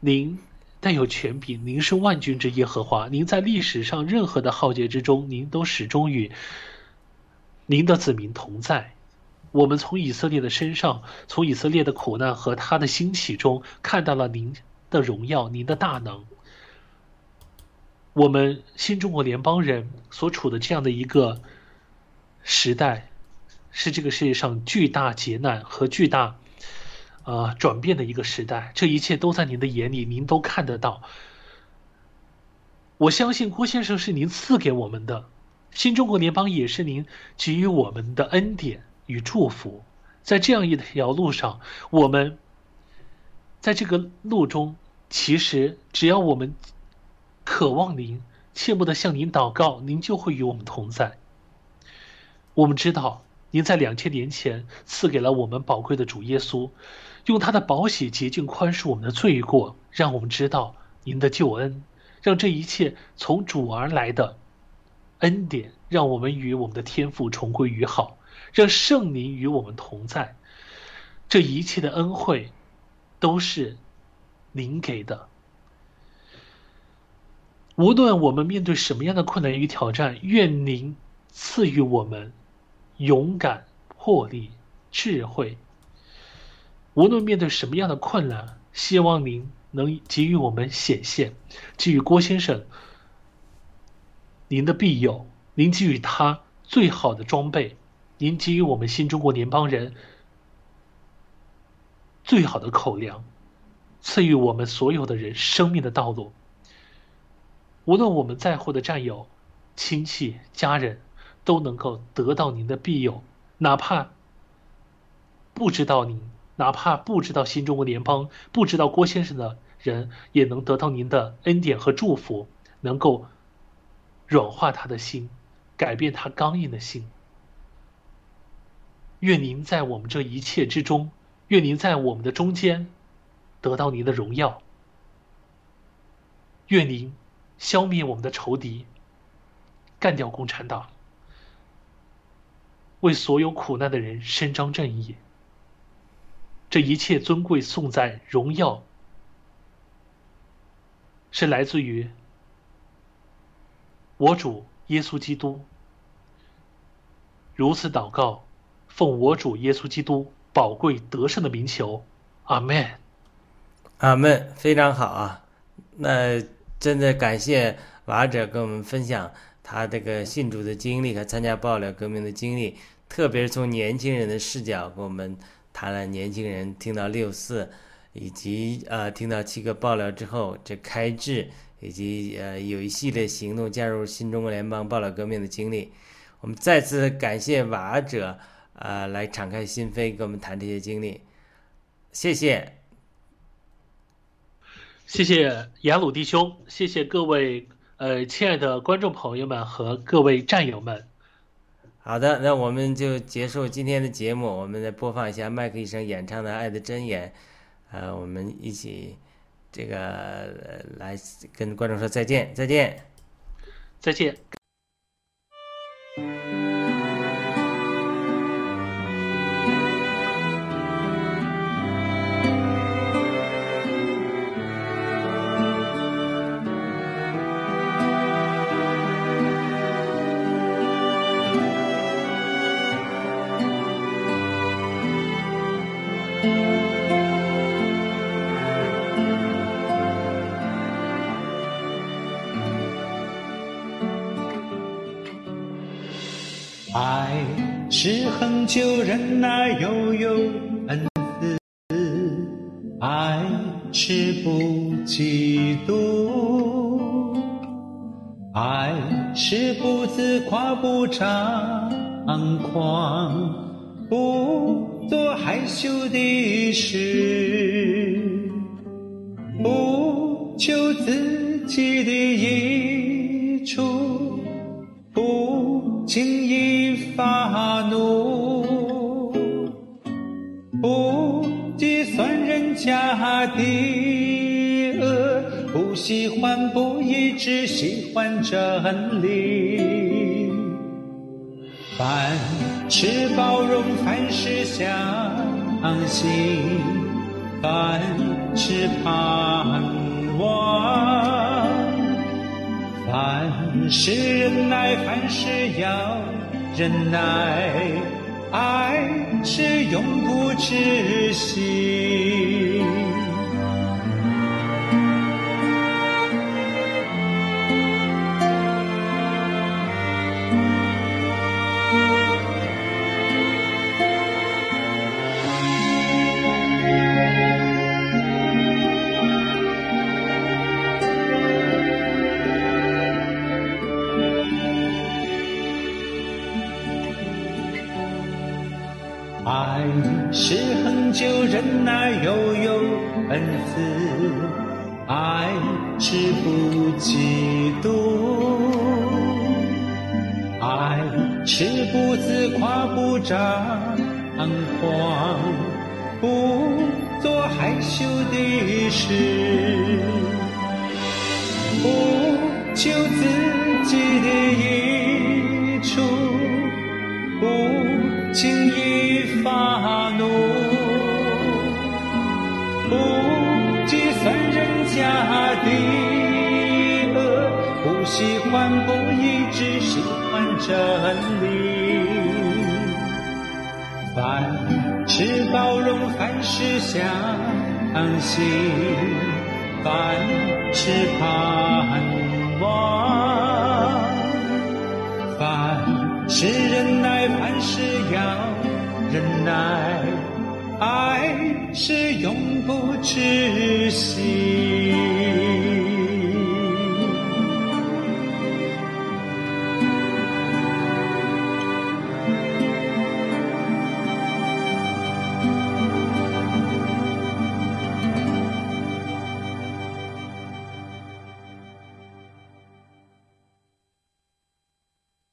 您。带有权柄，您是万军之耶和华。您在历史上任何的浩劫之中，您都始终与您的子民同在。我们从以色列的身上，从以色列的苦难和他的兴起中，看到了您的荣耀，您的大能。我们新中国联邦人所处的这样的一个时代，是这个世界上巨大劫难和巨大。呃，转变的一个时代，这一切都在您的眼里，您都看得到。我相信郭先生是您赐给我们的，新中国联邦也是您给予我们的恩典与祝福。在这样一条路上，我们在这个路中，其实只要我们渴望您，切莫的向您祷告，您就会与我们同在。我们知道，您在两千年前赐给了我们宝贵的主耶稣。用他的宝血洁净宽恕我们的罪过，让我们知道您的救恩，让这一切从主而来的恩典，让我们与我们的天父重归于好，让圣灵与我们同在。这一切的恩惠都是您给的。无论我们面对什么样的困难与挑战，愿您赐予我们勇敢、魄力、智慧。无论面对什么样的困难，希望您能给予我们显现，给予郭先生您的庇佑，您给予他最好的装备，您给予我们新中国联邦人最好的口粮，赐予我们所有的人生命的道路。无论我们在乎的战友、亲戚、家人，都能够得到您的庇佑，哪怕不知道您。哪怕不知道新中国联邦，不知道郭先生的人，也能得到您的恩典和祝福，能够软化他的心，改变他刚硬的心。愿您在我们这一切之中，愿您在我们的中间得到您的荣耀。愿您消灭我们的仇敌，干掉共产党，为所有苦难的人伸张正义。这一切尊贵、颂赞、荣耀，是来自于我主耶稣基督。如此祷告，奉我主耶稣基督宝贵得胜的名求，阿门。阿门。非常好啊！那真的感谢瓦者跟我们分享他这个信主的经历和参加爆料革命的经历，特别是从年轻人的视角跟我们谈了年轻人听到六四，以及呃听到七个爆料之后这开智，以及呃有一系列行动加入新中国联邦爆料革命的经历。我们再次感谢瓦者啊来敞开心扉跟我们谈这些经历，谢谢。谢谢雅鲁弟兄，谢谢各位呃亲爱的观众朋友们和各位战友们。好的，那我们就结束今天的节目，我们再播放一下麦克医生演唱的《爱的箴言》，呃，我们一起这个呃来跟观众说再见，再见。再见。不长。相信，凡事盼望，凡事忍耐，凡事要忍耐，爱是永不止息。恒久忍耐，又有恩慈；爱是不嫉妒，爱是不自夸，不张狂，不做害羞的事，不求自己的益处。不轻易发喜欢不义，只喜欢真理。凡事包容，凡事相信，凡事盼望，凡事忍耐，凡事要忍耐，爱是永不止息。